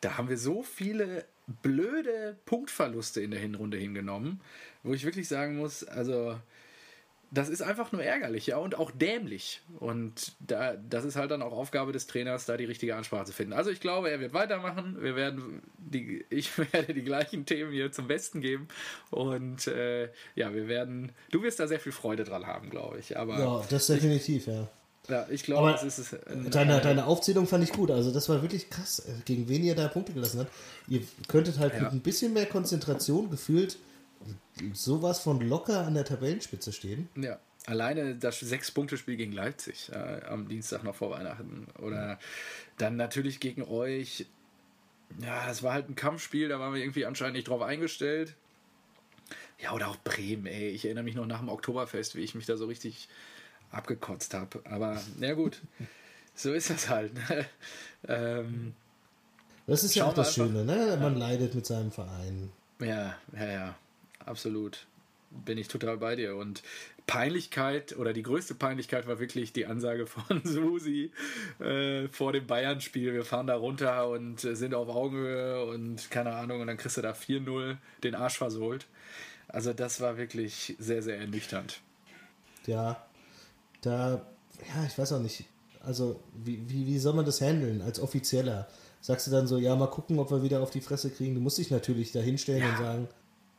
da haben wir so viele blöde Punktverluste in der Hinrunde hingenommen, wo ich wirklich sagen muss, also das ist einfach nur ärgerlich, ja, und auch dämlich. Und da, das ist halt dann auch Aufgabe des Trainers, da die richtige Ansprache zu finden. Also ich glaube, er wird weitermachen. Wir werden die, ich werde die gleichen Themen hier zum Besten geben. Und äh, ja, wir werden, du wirst da sehr viel Freude dran haben, glaube ich. Aber ja, das definitiv, ja. Ja, ich glaube, das ist es. Deine, äh, deine Aufzählung fand ich gut. Also das war wirklich krass, äh, gegen wen ihr da Punkte gelassen habt. Ihr könntet halt ja. mit ein bisschen mehr Konzentration gefühlt sowas von locker an der Tabellenspitze stehen. Ja. Alleine das Sechs-Punkte-Spiel gegen Leipzig äh, am Dienstag noch vor Weihnachten. Oder dann natürlich gegen euch. Ja, es war halt ein Kampfspiel, da waren wir irgendwie anscheinend nicht drauf eingestellt. Ja, oder auch Bremen, ey. Ich erinnere mich noch nach dem Oktoberfest, wie ich mich da so richtig abgekotzt habe. Aber na gut, so ist das halt. Ne? ähm, das ist ja auch das Schöne, ne? Man ja. leidet mit seinem Verein. Ja, ja, ja, absolut. Bin ich total bei dir. Und Peinlichkeit oder die größte Peinlichkeit war wirklich die Ansage von Susi äh, vor dem Bayern-Spiel. Wir fahren da runter und sind auf Augenhöhe und keine Ahnung, und dann kriegst du da 4-0 den Arsch versohlt. Also, das war wirklich sehr, sehr ernüchternd. Ja, da, ja, ich weiß auch nicht, also wie, wie, wie soll man das handeln als Offizieller? Sagst du dann so, ja, mal gucken, ob wir wieder auf die Fresse kriegen? Du musst dich natürlich da hinstellen ja. und sagen,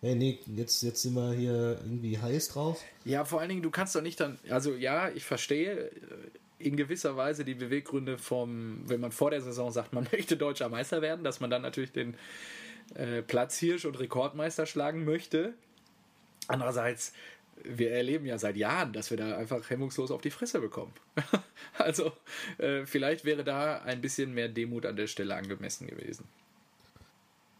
hey, nee, jetzt, jetzt sind wir hier irgendwie heiß drauf. Ja, vor allen Dingen, du kannst doch nicht dann, also ja, ich verstehe äh, in gewisser Weise die Beweggründe vom, wenn man vor der Saison sagt, man möchte deutscher Meister werden, dass man dann natürlich den äh, Platzhirsch und Rekordmeister schlagen möchte. Andererseits wir erleben ja seit Jahren, dass wir da einfach hemmungslos auf die Fresse bekommen. also äh, vielleicht wäre da ein bisschen mehr Demut an der Stelle angemessen gewesen.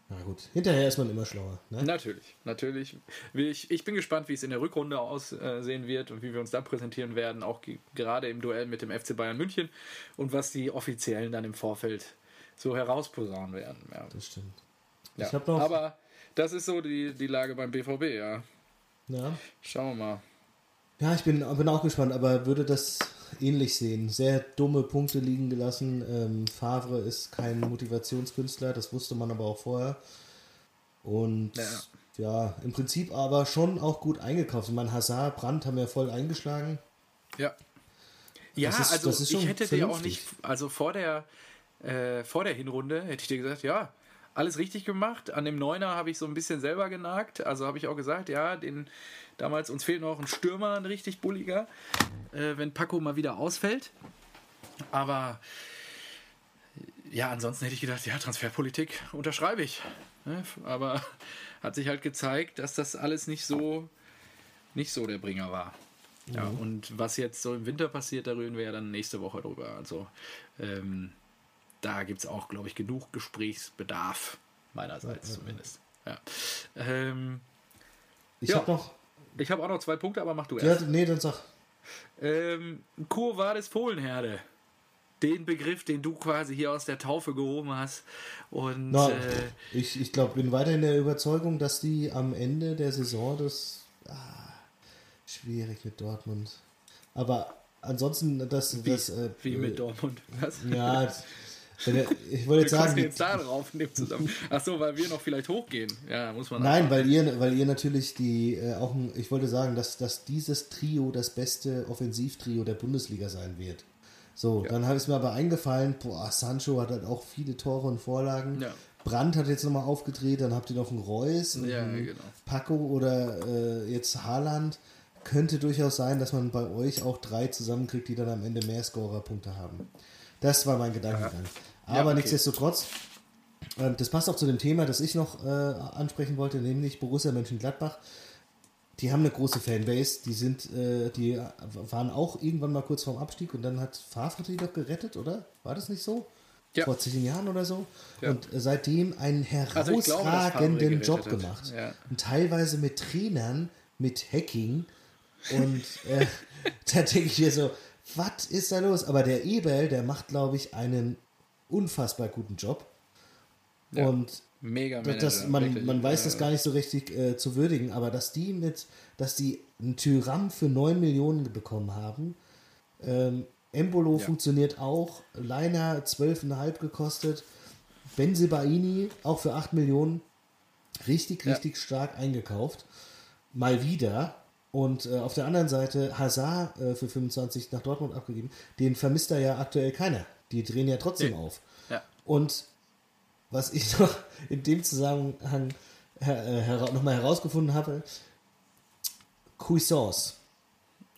Na gut, hinterher ist man immer schlauer. Ne? Natürlich, natürlich. Ich, ich bin gespannt, wie es in der Rückrunde aussehen wird und wie wir uns da präsentieren werden, auch gerade im Duell mit dem FC Bayern München und was die Offiziellen dann im Vorfeld so herausposaunen werden. Ja. Das stimmt. Ja. Aber das ist so die, die Lage beim BVB, ja. Ja. Schauen wir mal. Ja, ich bin, bin auch gespannt, aber würde das ähnlich sehen. Sehr dumme Punkte liegen gelassen. Ähm, Favre ist kein Motivationskünstler, das wusste man aber auch vorher. Und ja. ja, im Prinzip aber schon auch gut eingekauft. Ich meine, Hazard, Brandt haben ja voll eingeschlagen. Ja. Ja, ist, also ich hätte dir auch nicht, also vor der, äh, vor der Hinrunde hätte ich dir gesagt, ja, alles richtig gemacht. An dem Neuner habe ich so ein bisschen selber genagt. Also habe ich auch gesagt, ja, den damals uns fehlt noch ein Stürmer, ein richtig bulliger, äh, wenn Paco mal wieder ausfällt. Aber ja, ansonsten hätte ich gedacht, ja, Transferpolitik unterschreibe ich. Ne? Aber hat sich halt gezeigt, dass das alles nicht so nicht so der Bringer war. Ja, mhm. und was jetzt so im Winter passiert, da reden wir ja dann nächste Woche drüber. Also ähm, da gibt es auch, glaube ich, genug Gesprächsbedarf, meinerseits ja, zumindest. Ja. Ähm, Ich Ja. habe noch. ich habe auch noch zwei Punkte, aber mach du Ja, erst. nee, dann sag. Ähm, Quo Vadis Fohlenherde. Den Begriff, den du quasi hier aus der Taufe gehoben hast. Und Na, äh, ich ich glaube, bin weiterhin der Überzeugung, dass die am Ende der Saison das. Ah, schwierig mit Dortmund. Aber ansonsten, das. wie, das äh, wie mit Dortmund. Was? Ja, ich wollte jetzt sagen. jetzt da drauf in dem Zusammenhang. Ach so, weil wir noch vielleicht hochgehen. Ja, muss man Nein, weil ihr, weil ihr natürlich die äh, auch ein, ich wollte sagen, dass, dass dieses Trio das beste Offensivtrio der Bundesliga sein wird. So, dann ist mir aber eingefallen, boah, Sancho hat halt auch viele Tore und Vorlagen. Ja. Brandt hat jetzt nochmal aufgedreht, dann habt ihr noch einen Reus, und Ja, einen genau. Paco oder äh, jetzt Haaland. Könnte durchaus sein, dass man bei euch auch drei zusammenkriegt, die dann am Ende mehr Scorerpunkte haben. Das war mein Gedankengang. Aber okay. nichtsdestotrotz, ähm, das passt auch zu dem Thema, das ich noch äh, ansprechen wollte, nämlich Borussia Mönchengladbach. Die haben eine große Fanbase, die sind, äh, die waren auch irgendwann mal kurz vorm Abstieg und dann hat Favre die doch gerettet, oder? War das nicht so? Ja. Vor zehn Jahren oder so. Ja. Und seitdem einen Also herausragenden gerettet Job gemacht. Ja. Und teilweise mit Trainern, mit Hacking. Und äh, da denke ich mir so, was ist da los? Aber der Eberl, der macht, glaube ich, einen unfassbar guten Job. Ja. Und Mega Manager, das, man, wirklich. man weiß Äh, das gar nicht so richtig äh, zu würdigen, aber dass die mit, dass die einen Tyram für 9 Millionen bekommen haben, ähm, Embolo Ja. funktioniert auch, Leiner 12,5 gekostet, Benzibaini auch für 8 Millionen, richtig, Ja. richtig stark eingekauft, mal wieder. Und äh, auf der anderen Seite Hazard äh, für 25 nach Dortmund abgegeben, den vermisst da ja aktuell keiner. Die drehen ja trotzdem Nee. auf. Ja. Und was ich noch in dem Zusammenhang her äh, nochmal herausgefunden habe, Cuisance,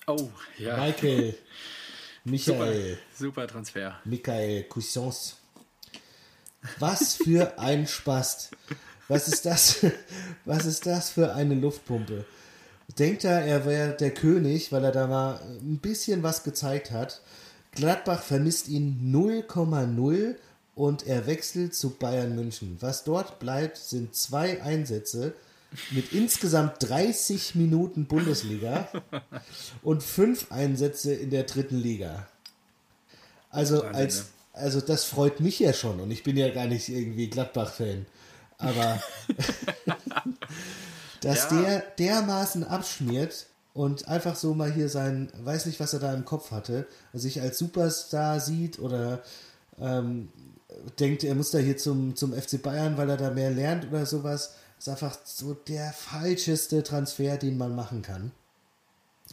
Oh, ja. Michael, Super, Michael, super Transfer. Michael Cuisance. Was für ein Spast. Was ist das? Was ist das für eine Luftpumpe? Denkt er, er wäre der König, weil er da mal ein bisschen was gezeigt hat. Gladbach vermisst ihn 0,0 und er wechselt zu Bayern München. Was dort bleibt, sind zwei Einsätze mit insgesamt 30 Minuten Bundesliga und fünf Einsätze in der dritten Liga. Also, als, ne? also das freut mich ja schon und ich bin ja gar nicht irgendwie Gladbach-Fan. Aber dass Ja. der dermaßen abschmiert und einfach so mal hier sein, weiß nicht, was er da im Kopf hatte, sich als Superstar sieht oder ähm, denkt, er muss da hier zum, zum FC Bayern, weil er da mehr lernt oder sowas, ist einfach so der falscheste Transfer, den man machen kann.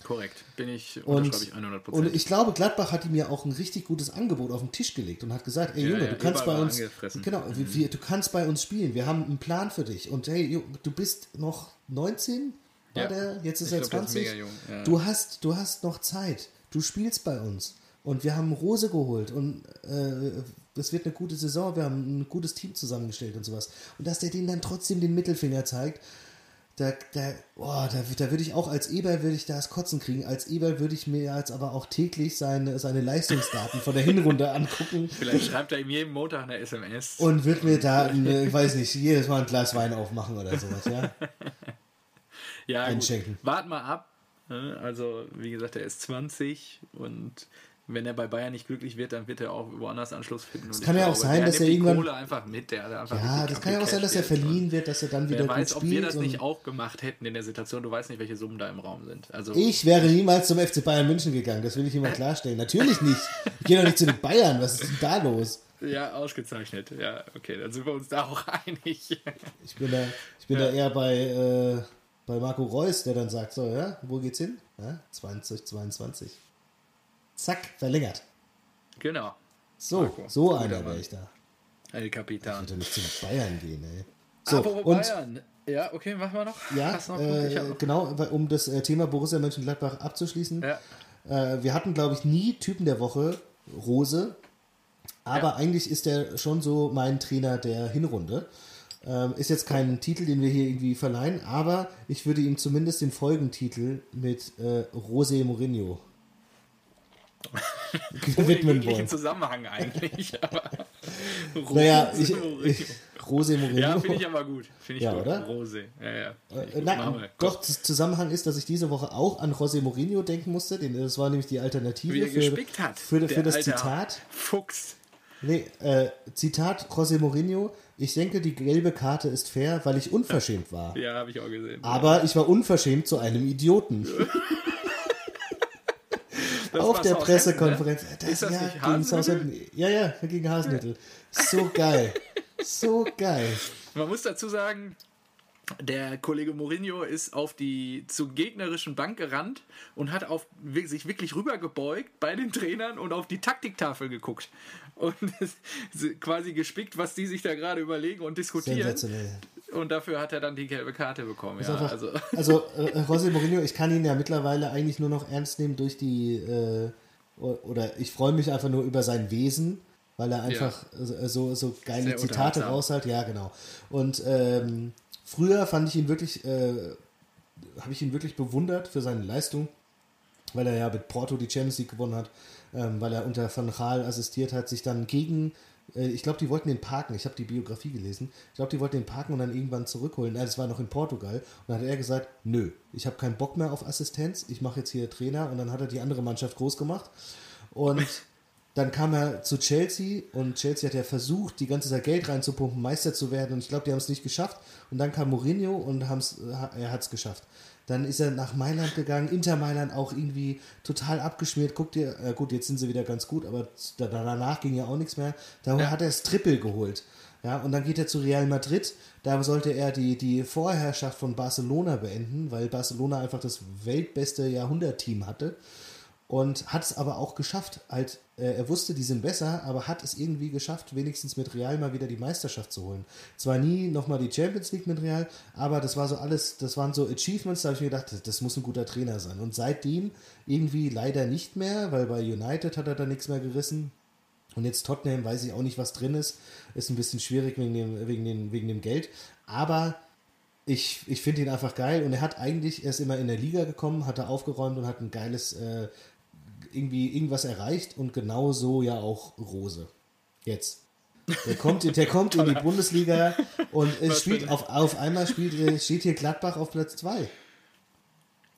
Korrekt. Bin ich, Und, unterschreibe ich 100 und ich glaube, Gladbach hat ihm ja auch ein richtig gutes Angebot auf den Tisch gelegt und hat gesagt, ey Ja, Junge, ja, du kannst bei uns, genau, wir, wir, du kannst bei uns spielen. Wir haben einen Plan für dich. Und hey, du bist noch 19, war Ja. der? Jetzt ist Ich er glaub, der ist 20. mega jung, ja. Du hast, du hast noch Zeit. Du spielst bei uns. Und wir haben Rose geholt und äh, es wird eine gute Saison. Wir haben ein gutes Team zusammengestellt und sowas. Und dass der denen dann trotzdem den Mittelfinger zeigt, da, da, boah, da, da würde ich auch als Eber würde ich da das Kotzen kriegen. Als Eber würde ich mir jetzt aber auch täglich seine, seine Leistungsdaten von der Hinrunde angucken Vielleicht schreibt er ihm jeden Montag eine SMS. und würde mir da, äh, ich weiß nicht, jedes Mal ein Glas Wein aufmachen oder sowas, ja. ja, gut. einschenken. Wart mal ab. ne? Also, wie gesagt, er ist 20 und wenn er bei Bayern nicht glücklich wird, dann wird er auch woanders Anschluss finden. Das kann ja auch sein, dass er irgendwann- Kohle einfach mit. Der einfach Ja, das kann ja auch sein, dass er verliehen wird, dass er dann wieder Wer gut weiß, ob wir das nicht auch gemacht hätten in der Situation. Du weißt nicht, welche Summen da im Raum sind. Also, Ich wäre niemals zum FC Bayern München gegangen, das will ich immer klarstellen. Natürlich nicht. Ich gehe doch nicht zu den Bayern, was ist denn da los? ja, ausgezeichnet. Ja, okay, dann sind wir uns da auch einig. Ich bin da, ich bin Ja. da eher bei, äh, bei Marco Reus, der dann sagt, so, ja, wo geht's hin? Ja, 2022. Zack, verlängert. genau. So, Marco, so einer wäre ich da. El Ich Kapitan. würde nicht zu den Bayern gehen, ey. So, Apropos und Bayern. Ja, okay, machen wir noch. ja, noch? Ich äh, genau, um das äh, Thema Borussia Mönchengladbach abzuschließen. Ja. Äh, wir hatten, glaube ich, nie Typen der Woche, Rose. Aber Ja. eigentlich ist er schon so mein Trainer der Hinrunde. Ähm, ist jetzt kein Titel, den wir hier irgendwie verleihen, aber ich würde ihm zumindest den Folgentitel mit äh, Rose Mourinho widmen wollen. Zusammenhang eigentlich. Aber Naja, Rose ich, Mourinho. ich, José Mourinho. Ja, finde ich aber gut. Finde ich Ja, gut. oder? Rose. Ja, ja. Äh, nein, doch, Zusammenhang ist, dass ich diese Woche auch an José Mourinho denken musste. Den, das war nämlich die Alternative Wie er für, gespickt hat. für, für das Zitat. Fuchs. Nee, äh, Zitat José Mourinho. Ich denke, die gelbe Karte ist fair, weil ich unverschämt war. Ja, habe ich auch gesehen. Aber ich war unverschämt zu einem Idioten. Auf der Southampton, Pressekonferenz. Ne? Das, Ist das ja, nicht? Southampton. Ja, ja, gegen Hasenhüttel. So geil. So geil. Man muss dazu sagen, der Kollege Mourinho ist auf die zur gegnerischen Bank gerannt und hat auf, sich wirklich rübergebeugt bei den Trainern und auf die Taktiktafel geguckt. Und quasi gespickt, was die sich da gerade überlegen und diskutieren. Und dafür hat er dann die gelbe Karte bekommen. Ja, Einfach, also, also, äh, José Mourinho, ich kann ihn ja mittlerweile eigentlich nur noch ernst nehmen durch die, äh, oder ich freue mich einfach nur über sein Wesen, weil er einfach äh, so, so geile Sehr Zitate raushält. Ja, genau. Und ähm, früher fand ich ihn wirklich, äh, habe ich ihn wirklich bewundert für seine Leistung, weil er ja mit Porto die Champions League gewonnen hat, ähm, weil er unter Van Gaal assistiert hat, sich dann gegen, äh, ich glaube, die wollten den parken, ich habe die Biografie gelesen, ich glaube, die wollten den parken und dann irgendwann zurückholen. Nein, das war noch in Portugal. Und dann hat er gesagt, nö, ich habe keinen Bock mehr auf Assistenz, ich mache jetzt hier Trainer und dann hat er die andere Mannschaft groß gemacht. Und dann kam er zu Chelsea und Chelsea hat ja versucht, die ganze Zeit Geld reinzupumpen, Meister zu werden und ich glaube, die haben es nicht geschafft. Und dann kam Mourinho und er hat es geschafft. Dann ist er nach Mailand gegangen, Inter Mailand auch irgendwie total abgeschmiert. Guck dir, äh, gut, jetzt sind sie wieder ganz gut, aber da, danach ging ja auch nichts mehr. Da Ja. hat er das Triple geholt. Ja, und dann geht er zu Real Madrid. Da sollte er die, die Vorherrschaft von Barcelona beenden, weil Barcelona einfach das weltbeste Jahrhundertteam hatte. Und hat es aber auch geschafft. Halt, äh, er wusste, die sind besser, aber hat es irgendwie geschafft, wenigstens mit Real mal wieder die Meisterschaft zu holen. Zwar nie nochmal die Champions League mit Real, aber das war so alles, das waren so Achievements, da habe ich mir gedacht, das, muss ein guter Trainer sein. Und seitdem irgendwie leider nicht mehr, weil bei United hat er da nichts mehr gerissen. Und jetzt Tottenham, weiß ich auch nicht, was drin ist. Ist ein bisschen schwierig wegen dem, wegen dem, wegen dem Geld. Aber ich, ich finde ihn einfach geil. Und er hat eigentlich, er ist immer in der Liga gekommen, hat er aufgeräumt und hat ein geiles, äh, irgendwie irgendwas erreicht. Und genau so ja auch Rose. Jetzt. Der kommt, der kommt in die Bundesliga und spielt auf, auf einmal spielt, äh, steht hier Gladbach auf Platz 2.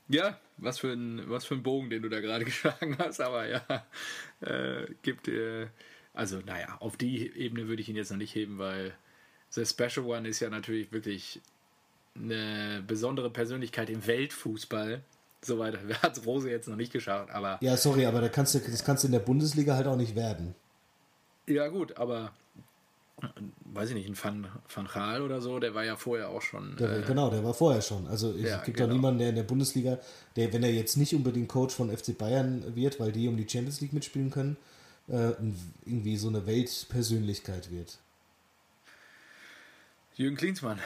ja, was für, ein, was für ein Bogen, den du da gerade geschlagen hast, aber ja, äh, gibt, äh, also naja, auf die Ebene würde ich ihn jetzt noch nicht heben, weil The Special One ist ja natürlich wirklich eine besondere Persönlichkeit im Weltfußball. Soweit hat es Rose jetzt noch nicht geschafft, aber Ja, sorry, aber da kannst du, das kannst du in der Bundesliga halt auch nicht werden. ja gut, aber weiß ich nicht, ein Van, Van Gaal oder so, der war ja vorher auch schon. Der, äh, genau, der war vorher schon. Also es Ja, gibt genau. doch niemanden, der in der Bundesliga, der, wenn er jetzt nicht unbedingt Coach von FC Bayern wird, weil die um die Champions League mitspielen können, äh, irgendwie so eine Weltpersönlichkeit wird. Jürgen Klinsmann.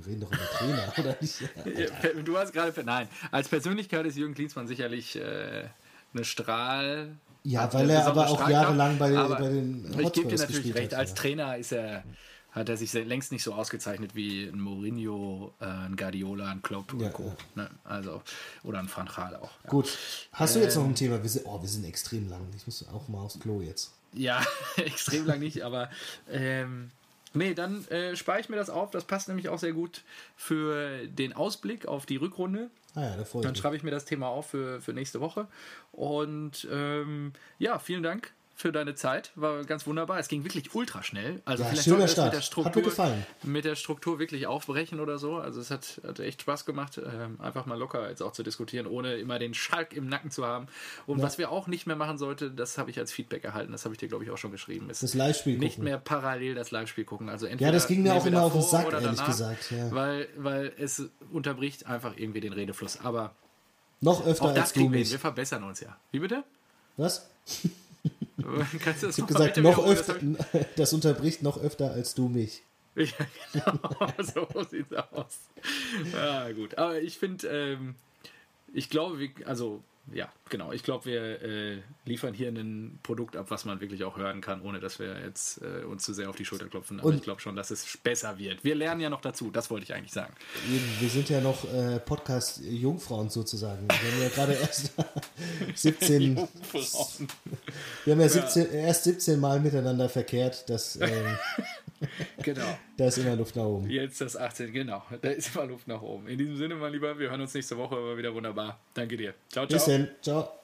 Wir reden doch über Trainer, oder nicht? Ja, Du hast gerade. Nein, als Persönlichkeit ist Jürgen Klinsmann sicherlich äh, eine Strahl. Ja, weil er aber auch jahrelang bei, bei den Ich gebe dir Hotspurs natürlich recht. hat. Als. Trainer ist er, hat er sich längst nicht so ausgezeichnet wie ein Mourinho, äh, ein Guardiola, ein Klopp und Ja, Co. ja. Ne? Also, oder ein Van Gaal auch. Ja. Gut, hast du jetzt Ähm. noch ein Thema? Wir sind, oh, wir sind extrem lang. Ich muss auch mal aufs Klo jetzt. Ja, extrem lang nicht, aber ähm, nee, dann äh, spare ich mir das auf. Das passt nämlich auch sehr gut für den Ausblick auf die Rückrunde. Ah ja, da freue ich Dann schreibe ich mir das Thema auf für, für nächste Woche. Und ähm, ja, vielen Dank für deine Zeit. War ganz wunderbar. Es ging wirklich ultra schnell. Also Ja, vielleicht schöner das mit Start. der Struktur, gefallen. mit der Struktur wirklich aufbrechen oder so. Also es hat, hat echt Spaß gemacht, ähm, einfach mal locker jetzt auch zu diskutieren, ohne immer den Schalk im Nacken zu haben. Und Ja. was wir auch nicht mehr machen sollten, das habe ich als Feedback erhalten, das habe ich dir, glaube ich, auch schon geschrieben. Ist Das Live-Spiel nicht gucken. mehr parallel das Live-Spiel gucken. Also entweder Ja, das ging mir auch immer auf den Sack, ehrlich danach, gesagt. Ja. Weil, weil es unterbricht einfach irgendwie den Redefluss. Aber Noch öfter auch als das du mich. Wir verbessern uns ja. Wie bitte? Was? Kannst du das Ich habe gesagt, noch? Das öfter, hab das unterbricht noch öfter als du mich. ich- Ja, genau, so sieht's aus. Ja, gut. Aber ich finde, ähm, ich glaube, wir, also ja, genau. Ich glaube, wir äh, liefern hier ein Produkt ab, was man wirklich auch hören kann, ohne dass wir jetzt äh, uns zu sehr auf die Schulter klopfen. Aber Und- ich glaube schon, dass es besser wird. Wir lernen ja noch dazu, das wollte ich eigentlich sagen. Wir sind ja noch äh, Podcast-Jungfrauen sozusagen. Wir haben ja gerade erst 17, Jungfrauen. wir haben ja 17, erst 17 Mal miteinander verkehrt. Das, ähm, genau. da ist immer Luft nach oben. Jetzt das 18, genau. Da ist immer Luft nach oben. In diesem Sinne, mein Lieber, wir hören uns nächste Woche wieder wunderbar. Danke dir. Ciao, ciao. Bis dann. Ciao.